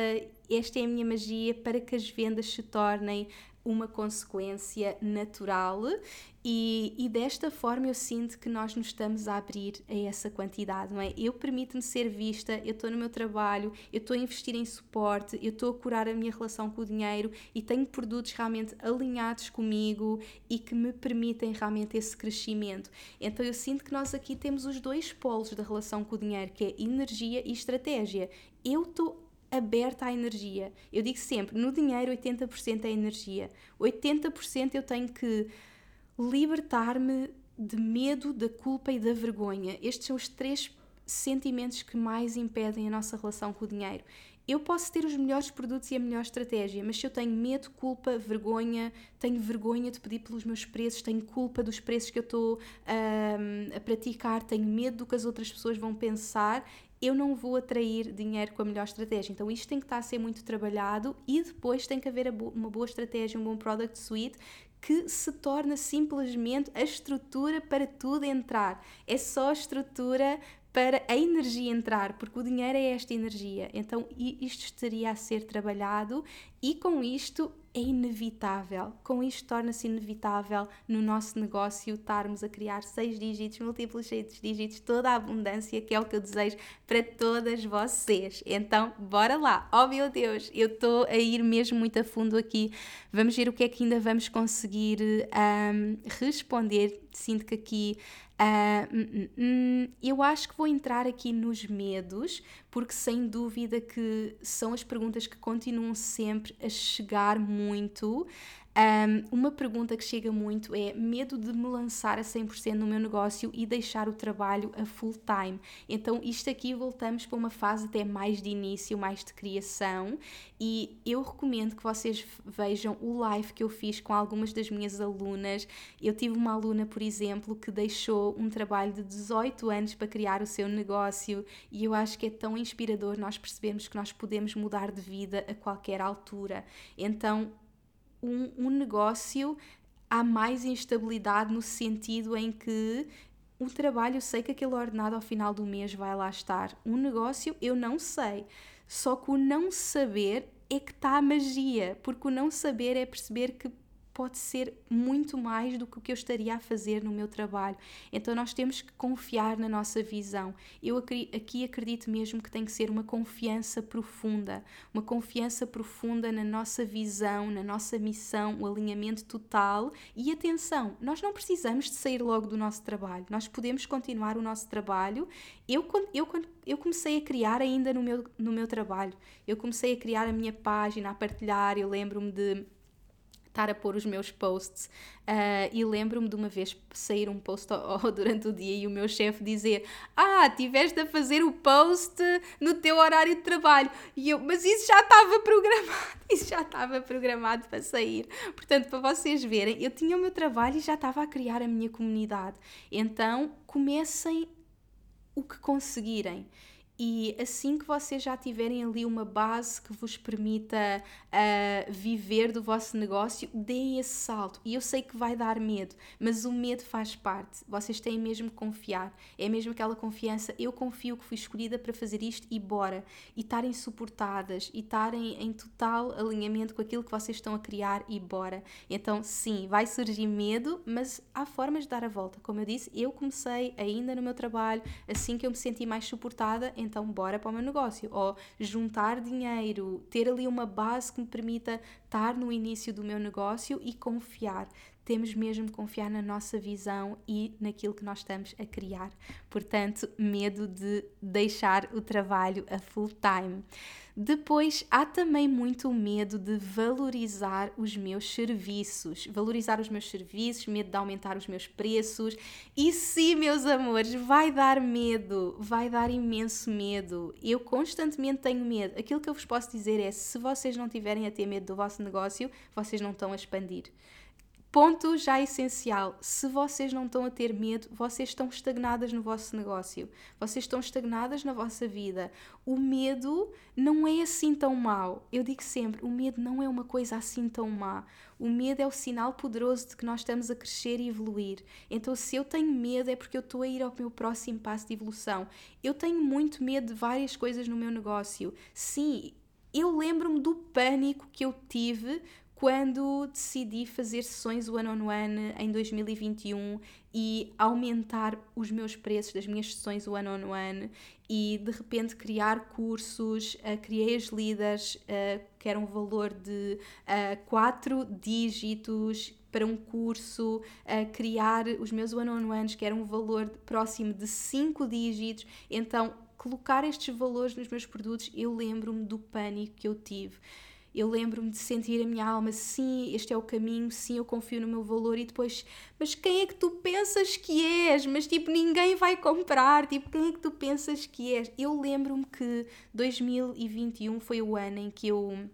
[SPEAKER 1] esta é a minha magia para que as vendas se tornem uma consequência natural e, e, desta forma eu sinto que nós nos estamos a abrir a essa quantidade, não é? Eu permito-me ser vista, eu estou no meu trabalho, eu estou a investir em suporte, eu estou a curar a minha relação com o dinheiro e tenho produtos realmente alinhados comigo e que me permitem realmente esse crescimento. Então eu sinto que nós aqui temos os dois polos da relação com o dinheiro, que é energia e estratégia. Eu estou aberta à energia. Eu digo sempre, no dinheiro 80% é energia. 80% eu tenho que libertar-me de medo, da culpa e da vergonha. Estes são os três sentimentos que mais impedem a nossa relação com o dinheiro. Eu posso ter os melhores produtos e a melhor estratégia, mas se eu tenho medo, culpa, vergonha, tenho vergonha de pedir pelos meus preços, tenho culpa dos preços que eu estou um, a praticar, tenho medo do que as outras pessoas vão pensar, eu não vou atrair dinheiro com a melhor estratégia. Então isto tem que estar a ser muito trabalhado e depois tem que haver uma boa estratégia, um bom product suite que se torna simplesmente a estrutura para tudo entrar. É só a estrutura para a energia entrar, porque o dinheiro é esta energia. Então isto estaria a ser trabalhado e com isto é inevitável. Com isto torna-se inevitável no nosso negócio estarmos a criar seis dígitos, múltiplos seis dígitos, toda a abundância que é o que eu desejo para todas vocês. Então, bora lá. Oh meu Deus, eu estou a ir mesmo muito a fundo aqui. Vamos ver o que é que ainda vamos conseguir um, responder. Sinto que aqui Uh, eu acho que vou entrar aqui nos medos, porque sem dúvida que são as perguntas que continuam sempre a chegar muito. Um, uma pergunta que chega muito é medo de me lançar a 100% no meu negócio e deixar o trabalho a full time. Então, isto aqui voltamos para uma fase até mais de início, mais de criação, e eu recomendo que vocês vejam o live que eu fiz com algumas das minhas alunas. Eu tive uma aluna, por exemplo, que deixou um trabalho de 18 anos para criar o seu negócio, e eu acho que é tão inspirador nós percebermos que nós podemos mudar de vida a qualquer altura. Então, um, um negócio há mais instabilidade no sentido em que o trabalho, eu sei que aquele ordenado ao final do mês vai lá estar. Um negócio, eu não sei. Só que o não saber é que está a magia, porque o não saber é perceber que pode ser muito mais do que o que eu estaria a fazer no meu trabalho. Então nós temos que confiar na nossa visão. Eu aqui acredito mesmo que tem que ser uma confiança profunda, uma confiança profunda na nossa visão, na nossa missão, o alinhamento total. E atenção, nós não precisamos de sair logo do nosso trabalho, nós podemos continuar o nosso trabalho. Eu, eu, eu comecei a criar ainda no meu, no meu trabalho, eu comecei a criar a minha página, a partilhar. Eu lembro-me de estar a pôr os meus posts uh, e lembro-me de uma vez sair um post durante o dia e o meu chefe dizer ah, tiveste a fazer o post no teu horário de trabalho. E eu, mas isso já estava programado isso já estava programado para sair. Portanto, para vocês verem eu tinha o meu trabalho e já estava a criar a minha comunidade. Então, comecem o que conseguirem e assim que vocês já tiverem ali uma base que vos permita uh, viver do vosso negócio, deem esse salto. E eu sei que vai dar medo, mas o medo faz parte. Vocês têm mesmo que confiar. É mesmo aquela confiança. Eu confio que fui escolhida para fazer isto e bora. E estarem suportadas e estarem em total alinhamento com aquilo que vocês estão a criar e bora. Então, sim, vai surgir medo, mas há formas de dar a volta. Como eu disse, eu comecei ainda no meu trabalho, assim que eu me senti mais suportada então bora para o meu negócio. Ou juntar dinheiro, ter ali uma base que me permita estar no início do meu negócio e confiar. Temos mesmo de confiar na nossa visão e naquilo que nós estamos a criar. Portanto, medo de deixar o trabalho a full time. Depois há também muito medo de valorizar os meus serviços, valorizar os meus serviços, medo de aumentar os meus preços. E sim, meus amores, vai dar medo, vai dar imenso medo. Eu constantemente tenho medo. Aquilo que eu vos posso dizer é: se vocês não tiverem a ter medo do vosso negócio, vocês não estão a expandir. Ponto já essencial: se vocês não estão a ter medo, vocês estão estagnadas no vosso negócio, vocês estão estagnadas na vossa vida. O medo não é assim tão mau. Eu digo sempre: o medo não é uma coisa assim tão má. O medo é o sinal poderoso de que nós estamos a crescer e evoluir. Então, se eu tenho medo, é porque eu estou a ir ao meu próximo passo de evolução. Eu tenho muito medo de várias coisas no meu negócio. Sim, eu lembro-me do pânico que eu tive quando decidi fazer sessões one-on-one em 2021 e aumentar os meus preços das minhas sessões one-on-one e de repente criar cursos, uh, criei as líderes, uh, que era um valor de uh, quatro dígitos para um curso, uh, criar os meus one-on-ones, que era um valor próximo de cinco dígitos. Então, colocar estes valores nos meus produtos, eu lembro-me do pânico que eu tive eu lembro-me de sentir a minha alma, sim, este é o caminho, sim, eu confio no meu valor e depois, mas quem é que tu pensas que és? Mas tipo, ninguém vai comprar, tipo, quem é que tu pensas que és? Eu lembro-me que 2021 foi o ano em que eu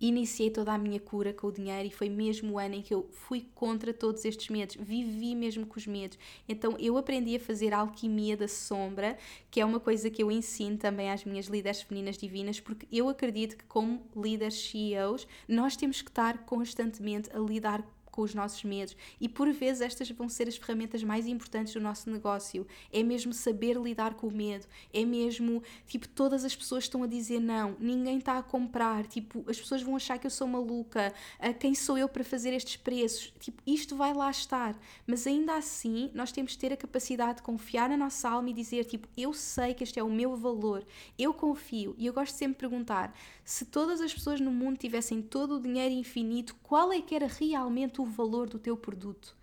[SPEAKER 1] iniciei toda a minha cura com o dinheiro e foi mesmo o ano em que eu fui contra todos estes medos, vivi mesmo com os medos. Então eu aprendi a fazer a alquimia da sombra, que é uma coisa que eu ensino também às minhas líderes femininas divinas, porque eu acredito que como líderes CEOs, nós temos que estar constantemente a lidar com os nossos medos. E por vezes estas vão ser as ferramentas mais importantes do nosso negócio. É mesmo saber lidar com o medo, é mesmo tipo todas as pessoas estão a dizer não, ninguém está a comprar, tipo as pessoas vão achar que eu sou maluca, uh, quem sou eu para fazer estes preços? Tipo, isto vai lá estar, mas ainda assim nós temos de ter a capacidade de confiar na nossa alma e dizer tipo, eu sei que este é o meu valor, eu confio. E eu gosto sempre de perguntar se todas as pessoas no mundo tivessem todo o dinheiro infinito, qual é que era realmente o valor do teu produto?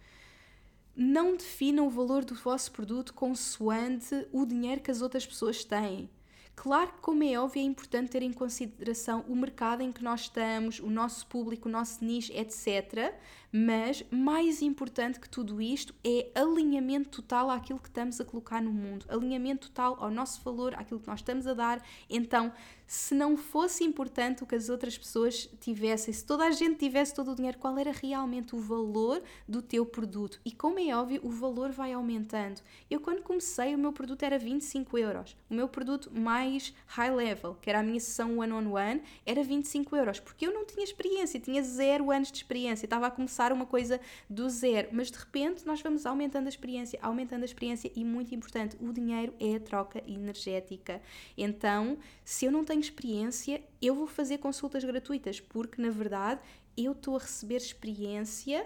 [SPEAKER 1] Não definam o valor do vosso produto consoante o dinheiro que as outras pessoas têm. Claro que, como é óbvio, é importante ter em consideração o mercado em que nós estamos, o nosso público, o nosso nicho, etc. Mas mais importante que tudo isto é alinhamento total àquilo que estamos a colocar no mundo, alinhamento total ao nosso valor, àquilo que nós estamos a dar. Então, se não fosse importante o que as outras pessoas tivessem, se toda a gente tivesse todo o dinheiro, qual era realmente o valor do teu produto? E como é óbvio, o valor vai aumentando. Eu, quando comecei, o meu produto era 25 euros. O meu produto mais high level, que era a minha sessão one-on-one, -on -one, era 25 euros, porque eu não tinha experiência, tinha zero anos de experiência, estava a começar uma coisa do zero, mas de repente nós vamos aumentando a experiência, aumentando a experiência e, muito importante, o dinheiro é a troca energética. Então, se eu não tenho experiência, eu vou fazer consultas gratuitas, porque na verdade eu estou a receber experiência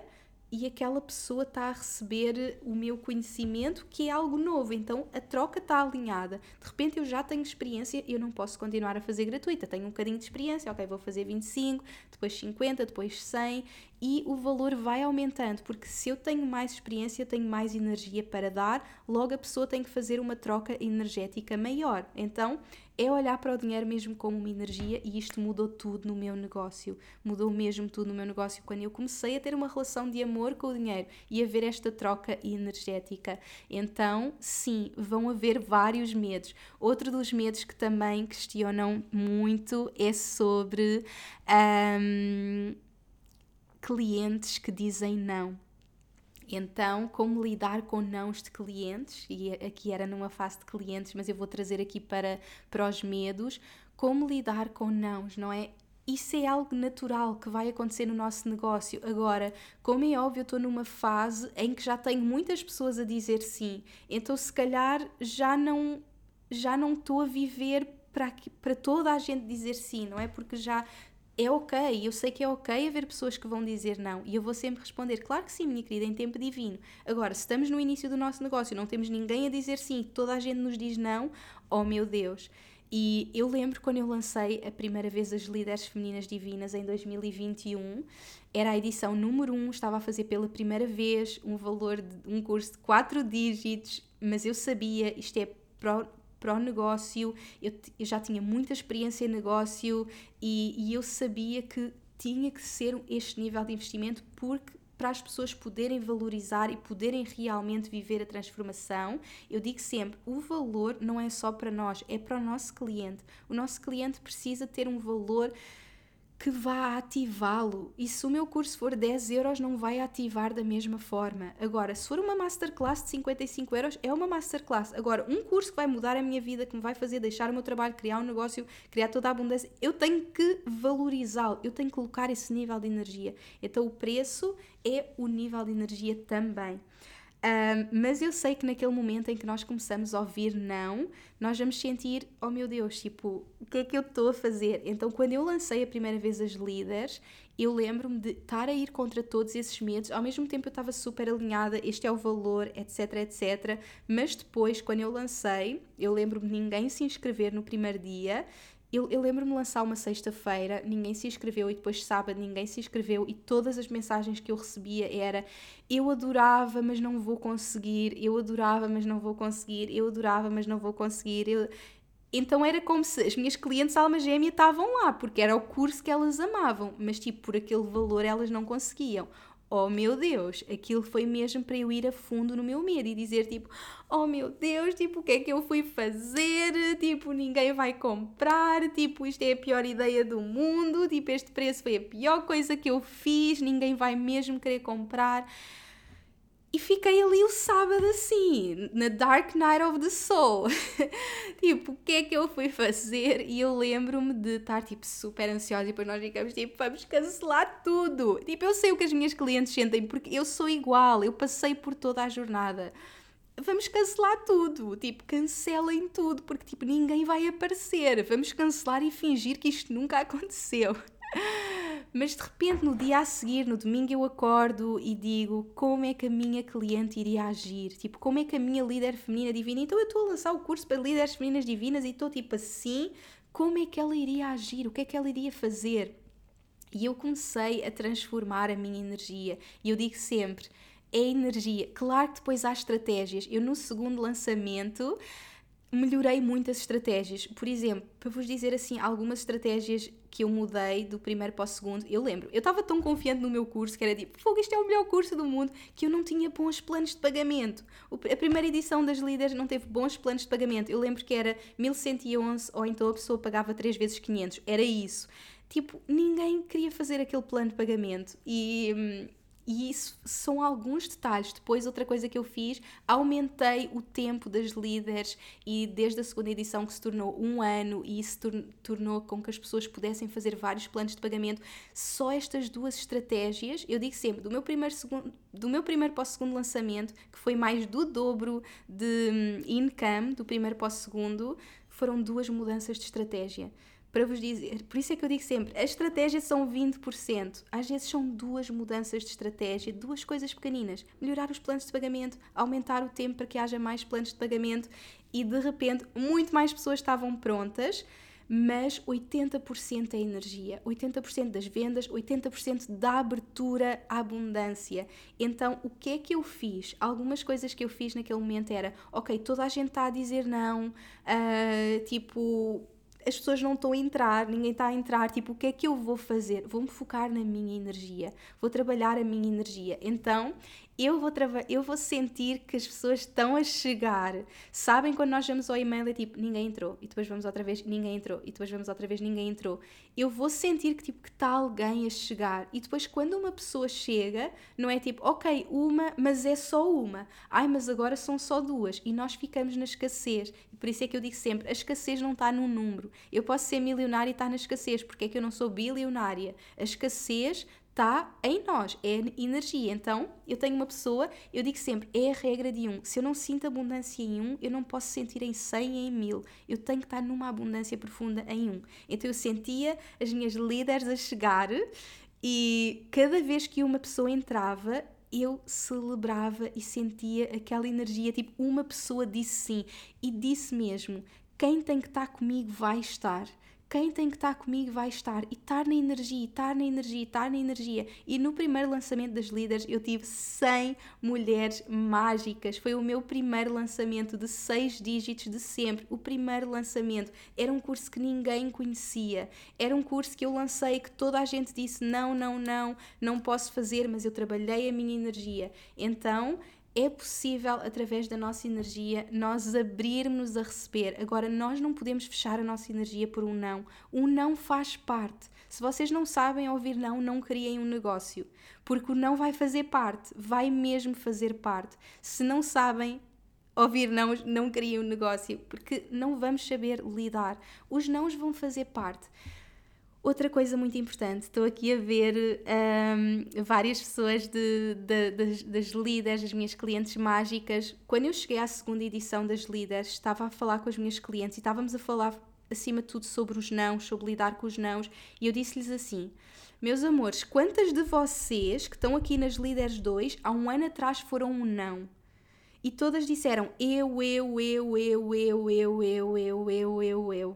[SPEAKER 1] e aquela pessoa está a receber o meu conhecimento, que é algo novo. Então a troca está alinhada. De repente eu já tenho experiência, eu não posso continuar a fazer gratuita. Tenho um bocadinho de experiência, ok, vou fazer 25, depois 50, depois 100 e o valor vai aumentando, porque se eu tenho mais experiência, tenho mais energia para dar, logo a pessoa tem que fazer uma troca energética maior. Então, é olhar para o dinheiro mesmo como uma energia e isto mudou tudo no meu negócio. Mudou mesmo tudo no meu negócio quando eu comecei a ter uma relação de amor com o dinheiro e a ver esta troca energética. Então, sim, vão haver vários medos. Outro dos medos que também questionam muito é sobre. Um, clientes que dizem não. Então, como lidar com nãos de clientes, e aqui era numa fase de clientes, mas eu vou trazer aqui para, para os medos, como lidar com nãos, não é? Isso é algo natural que vai acontecer no nosso negócio. Agora, como é óbvio, eu estou numa fase em que já tenho muitas pessoas a dizer sim, então se calhar já não já não estou a viver para, para toda a gente dizer sim, não é? Porque já é ok, eu sei que é ok haver pessoas que vão dizer não e eu vou sempre responder, claro que sim, minha querida, em tempo divino. Agora, se estamos no início do nosso negócio, não temos ninguém a dizer sim, toda a gente nos diz não, oh meu Deus. E eu lembro quando eu lancei a primeira vez as Líderes Femininas Divinas em 2021, era a edição número 1, estava a fazer pela primeira vez um valor de um curso de 4 dígitos, mas eu sabia, isto é para o negócio, eu, eu já tinha muita experiência em negócio e, e eu sabia que tinha que ser este nível de investimento porque para as pessoas poderem valorizar e poderem realmente viver a transformação, eu digo sempre: o valor não é só para nós, é para o nosso cliente. O nosso cliente precisa ter um valor que vá ativá-lo. E se o meu curso for 10 euros, não vai ativar da mesma forma. Agora, se for uma masterclass de 55 euros, é uma masterclass. Agora, um curso que vai mudar a minha vida, que me vai fazer deixar o meu trabalho, criar um negócio, criar toda a abundância, eu tenho que valorizá-lo, eu tenho que colocar esse nível de energia. Então, o preço é o nível de energia também. Mas eu sei que naquele momento em que nós começamos a ouvir não, nós vamos sentir, oh meu Deus, tipo, o que é que eu estou a fazer? Então, quando eu lancei a primeira vez as líderes, eu lembro-me de estar a ir contra todos esses medos, ao mesmo tempo eu estava super alinhada, este é o valor, etc, etc. Mas depois, quando eu lancei, eu lembro-me de ninguém se inscrever no primeiro dia eu, eu lembro-me lançar uma sexta-feira, ninguém se inscreveu, e depois sábado ninguém se inscreveu, e todas as mensagens que eu recebia era eu adorava, mas não vou conseguir, eu adorava, mas não vou conseguir, eu adorava, mas não vou conseguir. Eu... Então era como se as minhas clientes alma gêmea estavam lá, porque era o curso que elas amavam, mas tipo, por aquele valor elas não conseguiam oh meu Deus, aquilo foi mesmo para eu ir a fundo no meu medo e dizer tipo, oh meu Deus, tipo, o que é que eu fui fazer? Tipo, ninguém vai comprar, tipo, isto é a pior ideia do mundo, tipo, este preço foi a pior coisa que eu fiz, ninguém vai mesmo querer comprar. E fiquei ali o sábado assim, na Dark Night of the Soul. tipo, o que é que eu fui fazer? E eu lembro-me de estar tipo super ansiosa e depois nós ficamos tipo, vamos cancelar tudo. Tipo, eu sei o que as minhas clientes sentem porque eu sou igual, eu passei por toda a jornada. Vamos cancelar tudo, tipo, cancelem tudo, porque tipo, ninguém vai aparecer. Vamos cancelar e fingir que isto nunca aconteceu. Mas de repente, no dia a seguir, no domingo, eu acordo e digo como é que a minha cliente iria agir, tipo, como é que a minha líder feminina divina. Então, eu estou a lançar o curso para líderes femininas divinas e estou tipo assim, como é que ela iria agir, o que é que ela iria fazer. E eu comecei a transformar a minha energia. E eu digo sempre: é energia. Claro que depois há estratégias. Eu, no segundo lançamento, melhorei muitas estratégias. Por exemplo, para vos dizer assim, algumas estratégias que eu mudei do primeiro para o segundo, eu lembro, eu estava tão confiante no meu curso que era tipo, fogo, isto é o melhor curso do mundo, que eu não tinha bons planos de pagamento. a primeira edição das líderes não teve bons planos de pagamento. Eu lembro que era 1111 ou então a pessoa pagava 3 vezes 500. Era isso. Tipo, ninguém queria fazer aquele plano de pagamento e hum, e isso são alguns detalhes. Depois, outra coisa que eu fiz, aumentei o tempo das líderes e desde a segunda edição que se tornou um ano e isso tornou com que as pessoas pudessem fazer vários planos de pagamento. Só estas duas estratégias, eu digo sempre, do meu primeiro, segundo, do meu primeiro para o segundo lançamento, que foi mais do dobro de hum, income do primeiro para o segundo, foram duas mudanças de estratégia para vos dizer. Por isso é que eu digo sempre: as estratégias são 20%. Às vezes são duas mudanças de estratégia, duas coisas pequeninas. Melhorar os planos de pagamento, aumentar o tempo para que haja mais planos de pagamento e de repente muito mais pessoas estavam prontas mas 80% é energia, 80% das vendas, 80% da abertura à abundância. Então, o que é que eu fiz? Algumas coisas que eu fiz naquele momento era, ok, toda a gente está a dizer não, uh, tipo, as pessoas não estão a entrar, ninguém está a entrar, tipo, o que é que eu vou fazer? Vou-me focar na minha energia, vou trabalhar a minha energia. Então, eu vou, eu vou sentir que as pessoas estão a chegar. Sabem quando nós vamos ao e-mail é tipo, ninguém entrou, e depois vamos outra vez, ninguém entrou, e depois vamos outra vez, ninguém entrou. Eu vou sentir que tipo que está alguém a chegar. E depois quando uma pessoa chega, não é tipo, ok, uma, mas é só uma. Ai, mas agora são só duas. E nós ficamos na escassez. E por isso é que eu digo sempre, a escassez não está num número. Eu posso ser milionária e estar na escassez, porque é que eu não sou bilionária? A escassez está em nós, é energia. Então, eu tenho uma pessoa, eu digo sempre, é a regra de um. Se eu não sinto abundância em um, eu não posso sentir em 100 e em mil. Eu tenho que estar numa abundância profunda em um. Então, eu sentia as minhas líderes a chegar e cada vez que uma pessoa entrava, eu celebrava e sentia aquela energia, tipo, uma pessoa disse sim e disse mesmo: quem tem que estar comigo vai estar quem tem que estar comigo vai estar e estar na energia, estar na energia, estar na energia. E no primeiro lançamento das líderes eu tive 100 mulheres mágicas. Foi o meu primeiro lançamento de seis dígitos de sempre. O primeiro lançamento era um curso que ninguém conhecia. Era um curso que eu lancei que toda a gente disse não, não, não, não posso fazer, mas eu trabalhei a minha energia. Então é possível, através da nossa energia, nós abrirmos a receber. Agora, nós não podemos fechar a nossa energia por um não. Um não faz parte. Se vocês não sabem ouvir não, não criem um negócio. Porque o não vai fazer parte, vai mesmo fazer parte. Se não sabem ouvir não, não criem um negócio, porque não vamos saber lidar. Os nãos vão fazer parte. Outra coisa muito importante, estou aqui a ver um, várias pessoas de, de, das, das líderes, as minhas clientes mágicas. Quando eu cheguei à segunda edição das líderes, estava a falar com as minhas clientes e estávamos a falar acima de tudo sobre os nãos, sobre lidar com os nãos, e eu disse-lhes assim: Meus amores, quantas de vocês que estão aqui nas líderes 2 há um ano atrás foram um não? E todas disseram eu, eu, eu, eu, eu, eu, eu, eu, eu, eu, eu.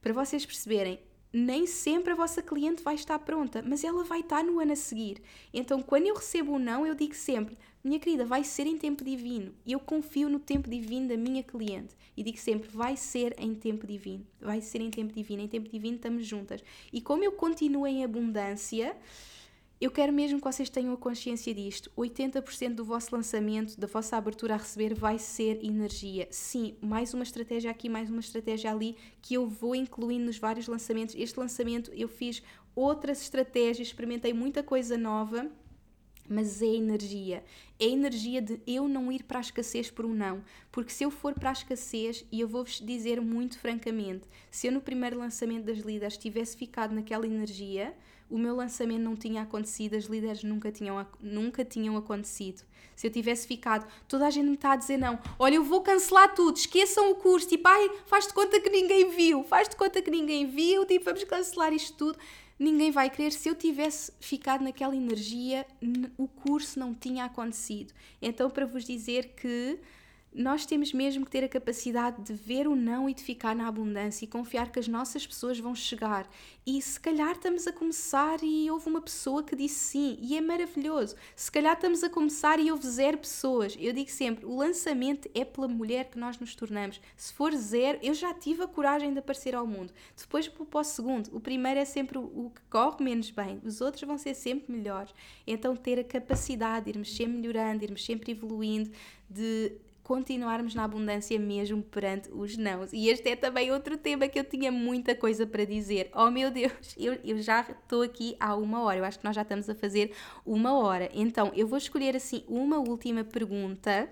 [SPEAKER 1] Para vocês perceberem, nem sempre a vossa cliente vai estar pronta, mas ela vai estar no ano a seguir. Então, quando eu recebo um não, eu digo sempre: minha querida, vai ser em tempo divino. Eu confio no tempo divino da minha cliente. E digo sempre: vai ser em tempo divino. Vai ser em tempo divino. Em tempo divino estamos juntas. E como eu continuo em abundância eu quero mesmo que vocês tenham a consciência disto. 80% do vosso lançamento, da vossa abertura a receber, vai ser energia. Sim, mais uma estratégia aqui, mais uma estratégia ali, que eu vou incluindo nos vários lançamentos. Este lançamento eu fiz outras estratégias, experimentei muita coisa nova mas é energia. É energia de eu não ir para a escassez por um não. Porque se eu for para a escassez, e eu vou-vos dizer muito francamente, se eu no primeiro lançamento das líderes tivesse ficado naquela energia, o meu lançamento não tinha acontecido, as líderes nunca tinham, nunca tinham acontecido. Se eu tivesse ficado, toda a gente me está a dizer não, olha, eu vou cancelar tudo, esqueçam o curso, tipo, ai, faz-te conta que ninguém viu, faz-te conta que ninguém viu, tipo, vamos cancelar isto tudo ninguém vai querer. Se eu tivesse ficado naquela energia, o curso não tinha acontecido. Então, para vos dizer que nós temos mesmo que ter a capacidade de ver o não e de ficar na abundância e confiar que as nossas pessoas vão chegar. E se calhar estamos a começar e houve uma pessoa que disse sim, e é maravilhoso. Se calhar estamos a começar e houve zero pessoas. Eu digo sempre: o lançamento é pela mulher que nós nos tornamos. Se for zero, eu já tive a coragem de aparecer ao mundo. Depois para o segundo. O primeiro é sempre o que corre menos bem, os outros vão ser sempre melhores. Então, ter a capacidade de irmos sempre melhorando, irmos sempre evoluindo, de continuarmos na abundância mesmo perante os nãos. E este é também outro tema que eu tinha muita coisa para dizer. Oh meu Deus, eu, eu já estou aqui há uma hora, eu acho que nós já estamos a fazer uma hora. Então eu vou escolher assim uma última pergunta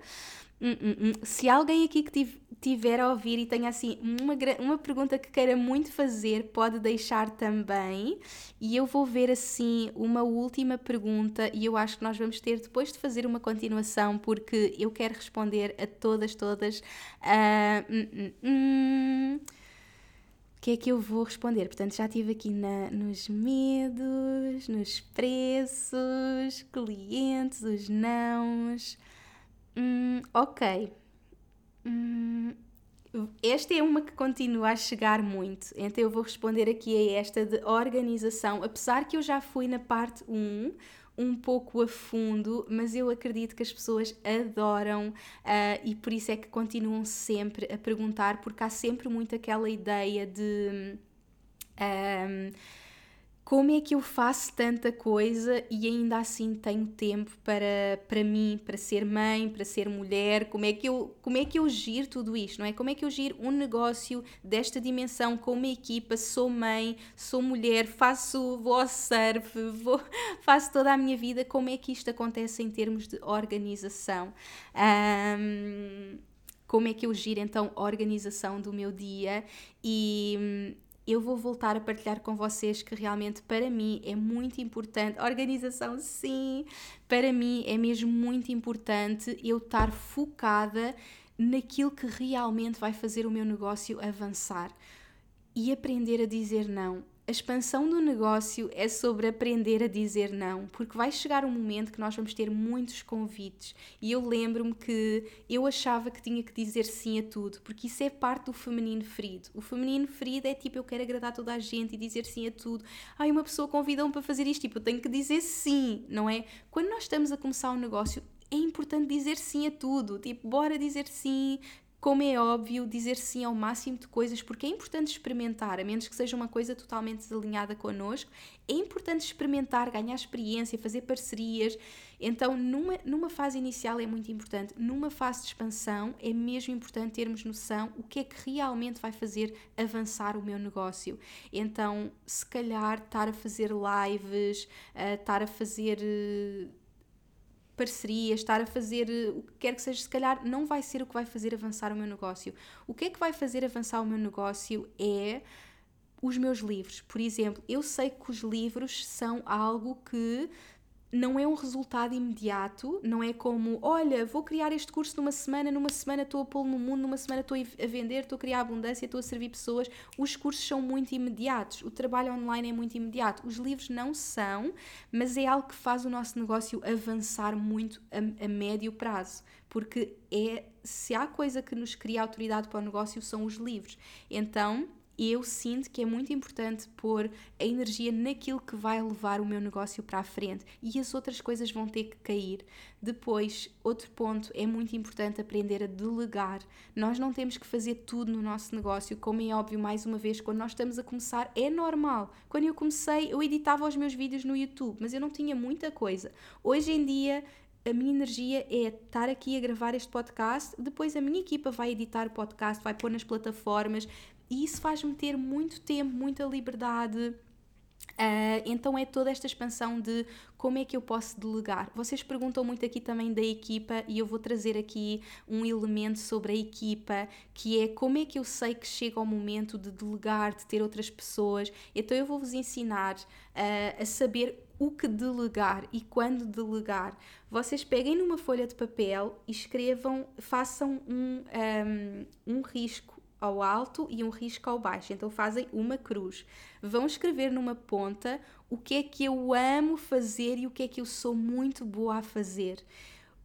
[SPEAKER 1] Hum, hum, hum. Se alguém aqui que tiver a ouvir e tenha assim uma, uma pergunta que queira muito fazer, pode deixar também. E eu vou ver assim uma última pergunta e eu acho que nós vamos ter depois de fazer uma continuação porque eu quero responder a todas, todas. Uh, que é que eu vou responder? Portanto, já estive aqui na, nos medos, nos preços, clientes, os nãos. Hum, ok. Hum, esta é uma que continua a chegar muito, então eu vou responder aqui a esta de organização, apesar que eu já fui na parte 1, um pouco a fundo, mas eu acredito que as pessoas adoram uh, e por isso é que continuam sempre a perguntar, porque há sempre muito aquela ideia de. Um, como é que eu faço tanta coisa e ainda assim tenho tempo para, para mim, para ser mãe, para ser mulher? Como é, que eu, como é que eu giro tudo isto, não é? Como é que eu giro um negócio desta dimensão com uma equipa? Sou mãe, sou mulher, faço, vou ao surf, vou, faço toda a minha vida. Como é que isto acontece em termos de organização? Um, como é que eu giro então a organização do meu dia e eu vou voltar a partilhar com vocês que realmente para mim é muito importante. Organização, sim, para mim é mesmo muito importante eu estar focada naquilo que realmente vai fazer o meu negócio avançar e aprender a dizer não a expansão do negócio é sobre aprender a dizer não, porque vai chegar um momento que nós vamos ter muitos convites. E eu lembro-me que eu achava que tinha que dizer sim a tudo, porque isso é parte do feminino ferido. O feminino ferido é tipo, eu quero agradar toda a gente e dizer sim a tudo. Ai, uma pessoa convidou-me para fazer isto, tipo, eu tenho que dizer sim, não é? Quando nós estamos a começar um negócio, é importante dizer sim a tudo. Tipo, bora dizer sim, como é óbvio, dizer sim ao máximo de coisas, porque é importante experimentar, a menos que seja uma coisa totalmente desalinhada connosco, é importante experimentar, ganhar experiência, fazer parcerias. Então, numa, numa fase inicial é muito importante, numa fase de expansão é mesmo importante termos noção o que é que realmente vai fazer avançar o meu negócio. Então, se calhar, estar a fazer lives, uh, estar a fazer. Uh, parcerias, estar a fazer eh, o que quer que seja, se calhar não vai ser o que vai fazer avançar o meu negócio. O que é que vai fazer avançar o meu negócio é os meus livros. Por exemplo, eu sei que os livros são algo que não é um resultado imediato, não é como, olha, vou criar este curso numa semana, numa semana estou a pô-lo no mundo, numa semana estou a vender, estou a criar abundância, estou a servir pessoas. Os cursos são muito imediatos, o trabalho online é muito imediato. Os livros não são, mas é algo que faz o nosso negócio avançar muito a, a médio prazo, porque é se há coisa que nos cria autoridade para o negócio são os livros. Então, e eu sinto que é muito importante pôr a energia naquilo que vai levar o meu negócio para a frente e as outras coisas vão ter que cair. Depois, outro ponto, é muito importante aprender a delegar. Nós não temos que fazer tudo no nosso negócio, como é óbvio, mais uma vez, quando nós estamos a começar, é normal. Quando eu comecei, eu editava os meus vídeos no YouTube, mas eu não tinha muita coisa. Hoje em dia, a minha energia é estar aqui a gravar este podcast, depois a minha equipa vai editar o podcast, vai pôr nas plataformas, e isso faz-me ter muito tempo, muita liberdade. Uh, então é toda esta expansão de como é que eu posso delegar. Vocês perguntam muito aqui também da equipa e eu vou trazer aqui um elemento sobre a equipa que é como é que eu sei que chega ao momento de delegar, de ter outras pessoas. Então eu vou-vos ensinar uh, a saber o que delegar e quando delegar. Vocês peguem numa folha de papel e escrevam, façam um, um, um risco ao alto e um risco ao baixo. Então fazem uma cruz. Vão escrever numa ponta o que é que eu amo fazer e o que é que eu sou muito boa a fazer.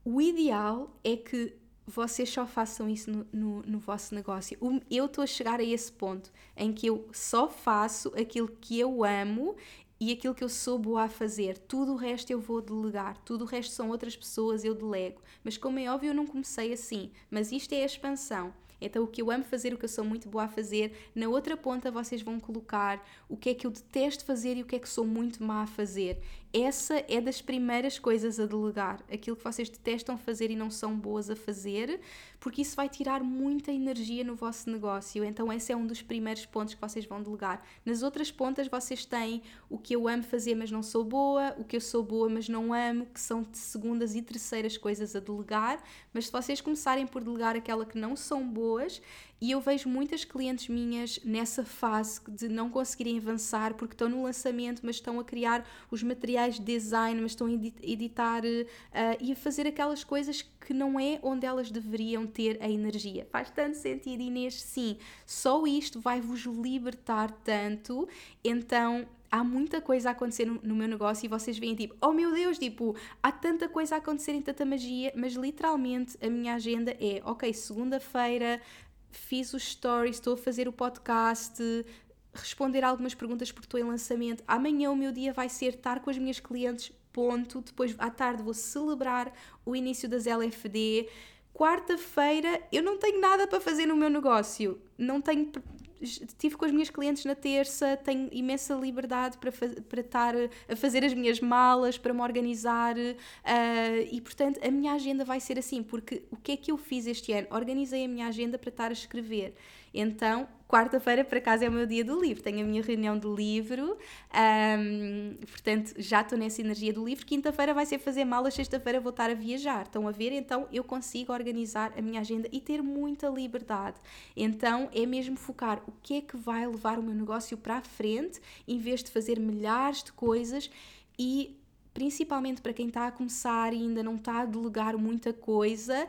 [SPEAKER 1] O ideal é que vocês só façam isso no, no, no vosso negócio. Eu estou a chegar a esse ponto em que eu só faço aquilo que eu amo e aquilo que eu sou boa a fazer. Tudo o resto eu vou delegar, tudo o resto são outras pessoas, eu delego. Mas como é óbvio, eu não comecei assim. Mas isto é a expansão. Então, o que eu amo fazer, o que eu sou muito boa a fazer, na outra ponta vocês vão colocar o que é que eu detesto fazer e o que é que sou muito má a fazer. Essa é das primeiras coisas a delegar, aquilo que vocês detestam fazer e não são boas a fazer, porque isso vai tirar muita energia no vosso negócio. Então, esse é um dos primeiros pontos que vocês vão delegar. Nas outras pontas, vocês têm o que eu amo fazer, mas não sou boa, o que eu sou boa, mas não amo, que são segundas e terceiras coisas a delegar. Mas se vocês começarem por delegar aquela que não são boas, e eu vejo muitas clientes minhas nessa fase de não conseguirem avançar porque estão no lançamento, mas estão a criar os materiais de design, mas estão a editar uh, e a fazer aquelas coisas que não é onde elas deveriam ter a energia. Faz tanto sentido, Inês? Sim, só isto vai vos libertar tanto, então há muita coisa a acontecer no, meu negócio e vocês veem tipo, oh meu Deus, tipo, há tanta coisa a acontecer em tanta magia, mas literalmente a minha agenda é, ok, segunda-feira fiz os stories, estou a fazer o podcast, responder algumas perguntas porque estou em lançamento. Amanhã o meu dia vai ser estar com as minhas clientes, ponto. Depois à tarde vou celebrar o início das LFD. Quarta-feira eu não tenho nada para fazer no meu negócio. Não tenho estive com as minhas clientes na terça, tenho imensa liberdade para, para estar a fazer as minhas malas, para me organizar uh, e, portanto, a minha agenda vai ser assim, porque o que é que eu fiz este ano? Organizei a minha agenda para estar a escrever. Então, quarta-feira, por acaso, é o meu dia do livro. Tenho a minha reunião do livro, um, portanto, já estou nessa energia do livro. Quinta-feira vai ser fazer malas, sexta-feira vou estar a viajar. Estão a ver? Então, eu consigo organizar a minha agenda e ter muita liberdade. Então, é mesmo focar o que é que vai levar o meu negócio para a frente, em vez de fazer milhares de coisas e principalmente para quem está a começar e ainda não está a delegar muita coisa,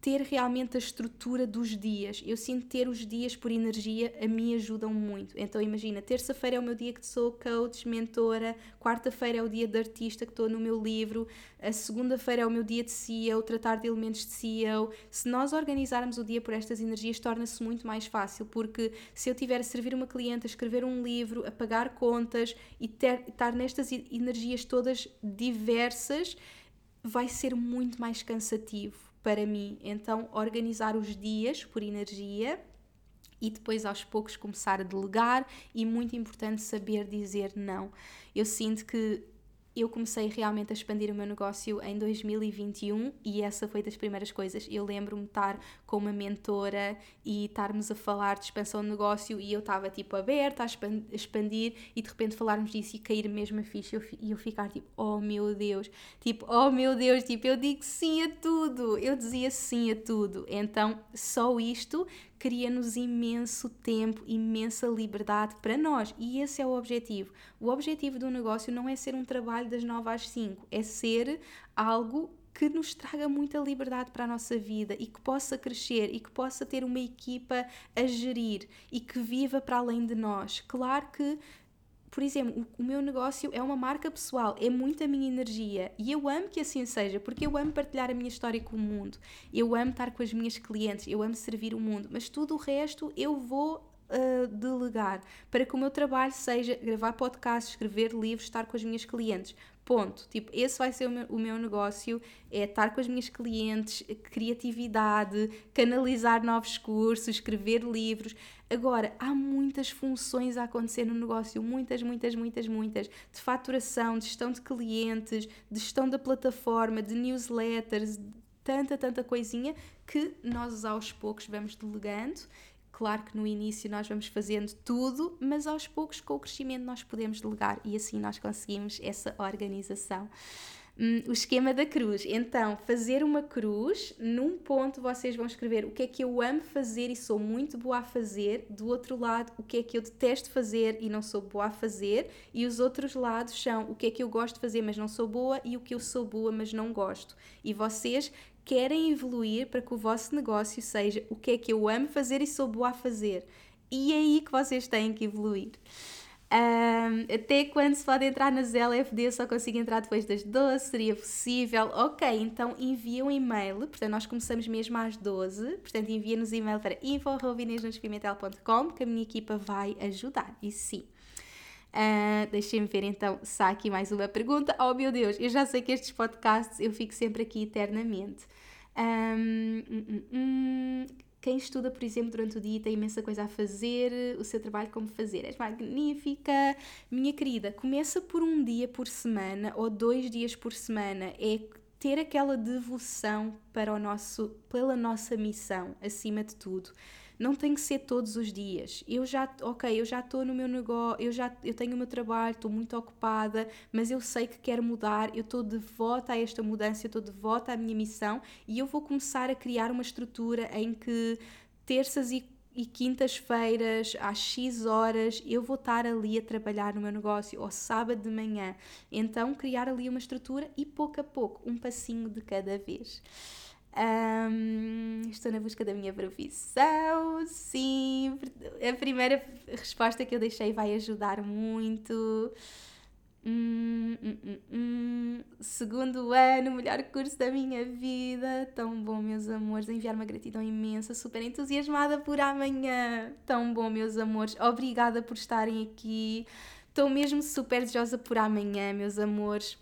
[SPEAKER 1] ter realmente a estrutura dos dias. Eu sinto ter os dias por energia a mim ajudam muito. Então imagina, terça-feira é o meu dia que sou coach, mentora, quarta-feira é o dia de artista que estou no meu livro, a segunda-feira é o meu dia de CEO, tratar de elementos de CEO. Se nós organizarmos o dia por estas energias, torna-se muito mais fácil, porque se eu tiver a servir uma cliente, a escrever um livro, a pagar contas e ter, estar nestas energias todas diversas, vai ser muito mais cansativo para mim. Então, organizar os dias por energia e depois aos poucos começar a delegar e muito importante saber dizer não. Eu sinto que eu comecei realmente a expandir o meu negócio em 2021 e essa foi das primeiras coisas. Eu lembro-me de estar com uma mentora e estarmos a falar de expansão de negócio e eu estava tipo aberta a expandir e de repente falarmos disso e cair mesmo a ficha e eu ficar tipo, oh meu Deus, tipo, oh meu Deus, tipo, eu digo sim a tudo, eu dizia sim a tudo. Então, só isto cria-nos imenso tempo, imensa liberdade para nós. E esse é o objetivo. O objetivo do negócio não é ser um trabalho das 9 às 5, é ser algo que nos traga muita liberdade para a nossa vida e que possa crescer e que possa ter uma equipa a gerir e que viva para além de nós. Claro que por exemplo, o, meu negócio é uma marca pessoal, é muito a minha energia e eu amo que assim seja, porque eu amo partilhar a minha história com o mundo, eu amo estar com as minhas clientes, eu amo servir o mundo, mas tudo o resto eu vou uh, delegar para que o meu trabalho seja gravar podcasts, escrever livros, estar com as minhas clientes. Ponto. Tipo, esse vai ser o meu, o meu, negócio: é estar com as minhas clientes, criatividade, canalizar novos cursos, escrever livros. Agora, há muitas funções a acontecer no negócio, muitas, muitas, muitas, muitas, de faturação, de gestão de clientes, de gestão da plataforma, de newsletters, tanta, tanta coisinha que nós aos poucos vamos delegando Claro que no início nós vamos fazendo tudo, mas aos poucos, com o crescimento, nós podemos delegar e assim nós conseguimos essa organização. Hum, o esquema da cruz. Então, fazer uma cruz, num ponto vocês vão escrever o que é que eu amo fazer e sou muito boa a fazer, do outro lado, o que é que eu detesto fazer e não sou boa a fazer, e os outros lados são o que é que eu gosto de fazer, mas não sou boa, e o que eu sou boa, mas não gosto. E vocês querem evoluir para que o vosso negócio seja o que é que eu amo fazer e sou boa a fazer. E é aí que vocês têm que evoluir. Um, até quando se pode entrar nas LFD, só consigo entrar depois das 12, seria possível? Ok, então envia um e-mail, portanto nós começamos mesmo às 12, portanto envia-nos e-mail para info.inêsnospimentel.com que a minha equipa vai ajudar, e sim. Uh, Deixem-me ver então se há aqui mais uma pergunta. Oh meu Deus, eu já sei que estes podcasts eu fico sempre aqui eternamente. Um, hum, hum. Quem estuda, por exemplo, durante o dia tem imensa coisa a fazer, o seu trabalho como fazer. És magnífica. Minha querida, começa por um dia por semana ou dois dias por semana. É ter aquela devoção para o nosso, pela nossa missão, acima de tudo não tem que ser todos os dias. Eu já, ok, eu já estou no meu negócio, eu já eu tenho o meu trabalho, estou muito ocupada, mas eu sei que quero mudar, eu estou devota a esta mudança, eu estou devota à minha missão e eu vou começar a criar uma estrutura em que terças e e quintas-feiras, às X horas, eu vou estar ali a trabalhar no meu negócio, ou sábado de manhã. Então, criar ali uma estrutura e pouco a pouco, um passinho de cada vez. Um, estou na busca da minha profissão, sim. A primeira resposta que eu deixei vai ajudar muito. Hum, hum, hum, hum, segundo ano, melhor curso da minha vida. Tão bom, meus amores. Enviar uma gratidão imensa, super entusiasmada por amanhã. Tão bom, meus amores. Obrigada por estarem aqui. Estou mesmo super desejosa por amanhã, meus amores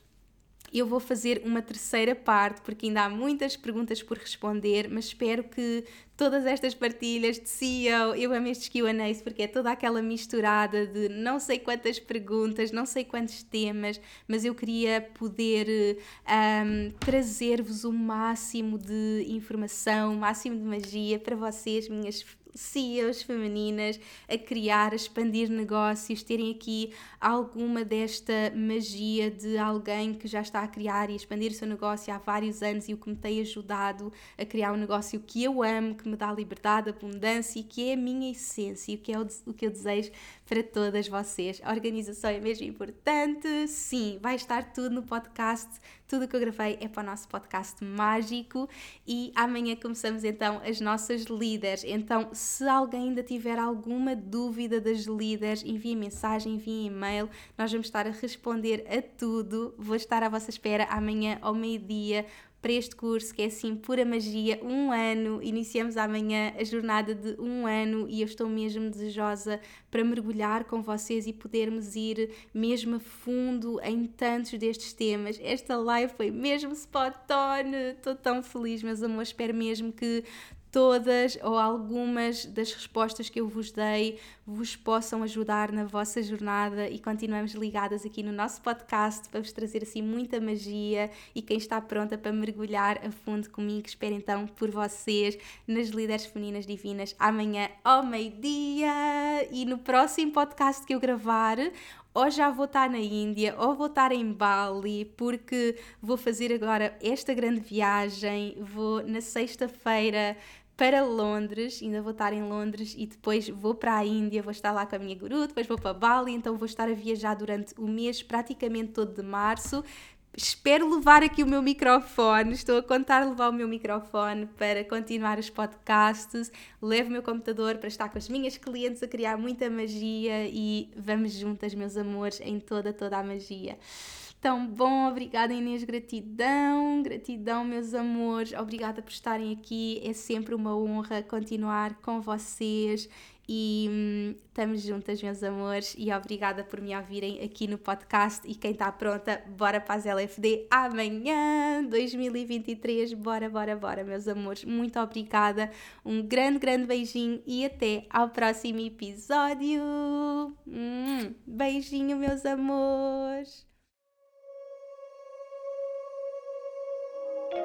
[SPEAKER 1] eu vou fazer uma terceira parte, porque ainda há muitas perguntas por responder, mas espero que todas estas partilhas de CEO, eu amo estes Q&As porque é toda aquela misturada de não sei quantas perguntas, não sei quantos temas, mas eu queria poder um, trazer-vos o máximo de informação, o máximo de magia para vocês, minhas CEOs femininas a criar, a expandir negócios, terem aqui alguma desta magia de alguém que já está a criar e a expandir o seu negócio há vários anos e o que me tem ajudado a criar um negócio que eu amo, que me dá liberdade, abundância e que é a minha essência e que é o, que eu desejo para todas vocês. A organização é mesmo importante, sim, vai estar tudo no podcast, tudo que eu gravei é para o nosso podcast mágico e amanhã começamos então as nossas líderes. Então, se alguém ainda tiver alguma dúvida das líderes, envie mensagem, envie e-mail, nós vamos estar a responder a tudo. Vou estar à vossa espera amanhã ao meio-dia para este curso que é assim pura magia, um ano. Iniciamos amanhã a jornada de um ano e eu estou mesmo desejosa para mergulhar com vocês e podermos ir mesmo a fundo em tantos destes temas. Esta live foi mesmo spot on, estou tão feliz, meus amores. Espero mesmo que todas ou algumas das respostas que eu vos dei vos possam ajudar na vossa jornada e continuamos ligadas aqui no nosso podcast para vos trazer assim muita magia e quem está pronta para mergulhar a fundo comigo, espero então por vocês nas Líderes Femininas Divinas amanhã ao meio-dia e no próximo podcast que eu gravar ou já vou estar na Índia, ou vou estar em Bali, porque vou fazer agora esta grande viagem. Vou na sexta-feira para Londres, ainda vou estar em Londres e depois vou para a Índia, vou estar lá com a minha guru, depois vou para Bali, então vou estar a viajar durante o mês praticamente todo de março. Espero levar aqui o meu microfone, estou a contar levar o meu microfone para continuar os podcasts. Levo o meu computador para estar com as minhas clientes a criar muita magia e vamos juntas, meus amores, em toda, toda a magia. Tão bom, obrigada Inês, gratidão, gratidão, meus amores, obrigada por estarem aqui. É sempre uma honra continuar com vocês e hum, estamos juntas, meus amores, e obrigada por me ouvirem aqui no podcast. E quem está pronta, bora para as LFD amanhã, 2023. Bora, bora, bora, meus amores. Muito obrigada, um grande, grande beijinho e até ao próximo episódio. Hum, beijinho, meus amores.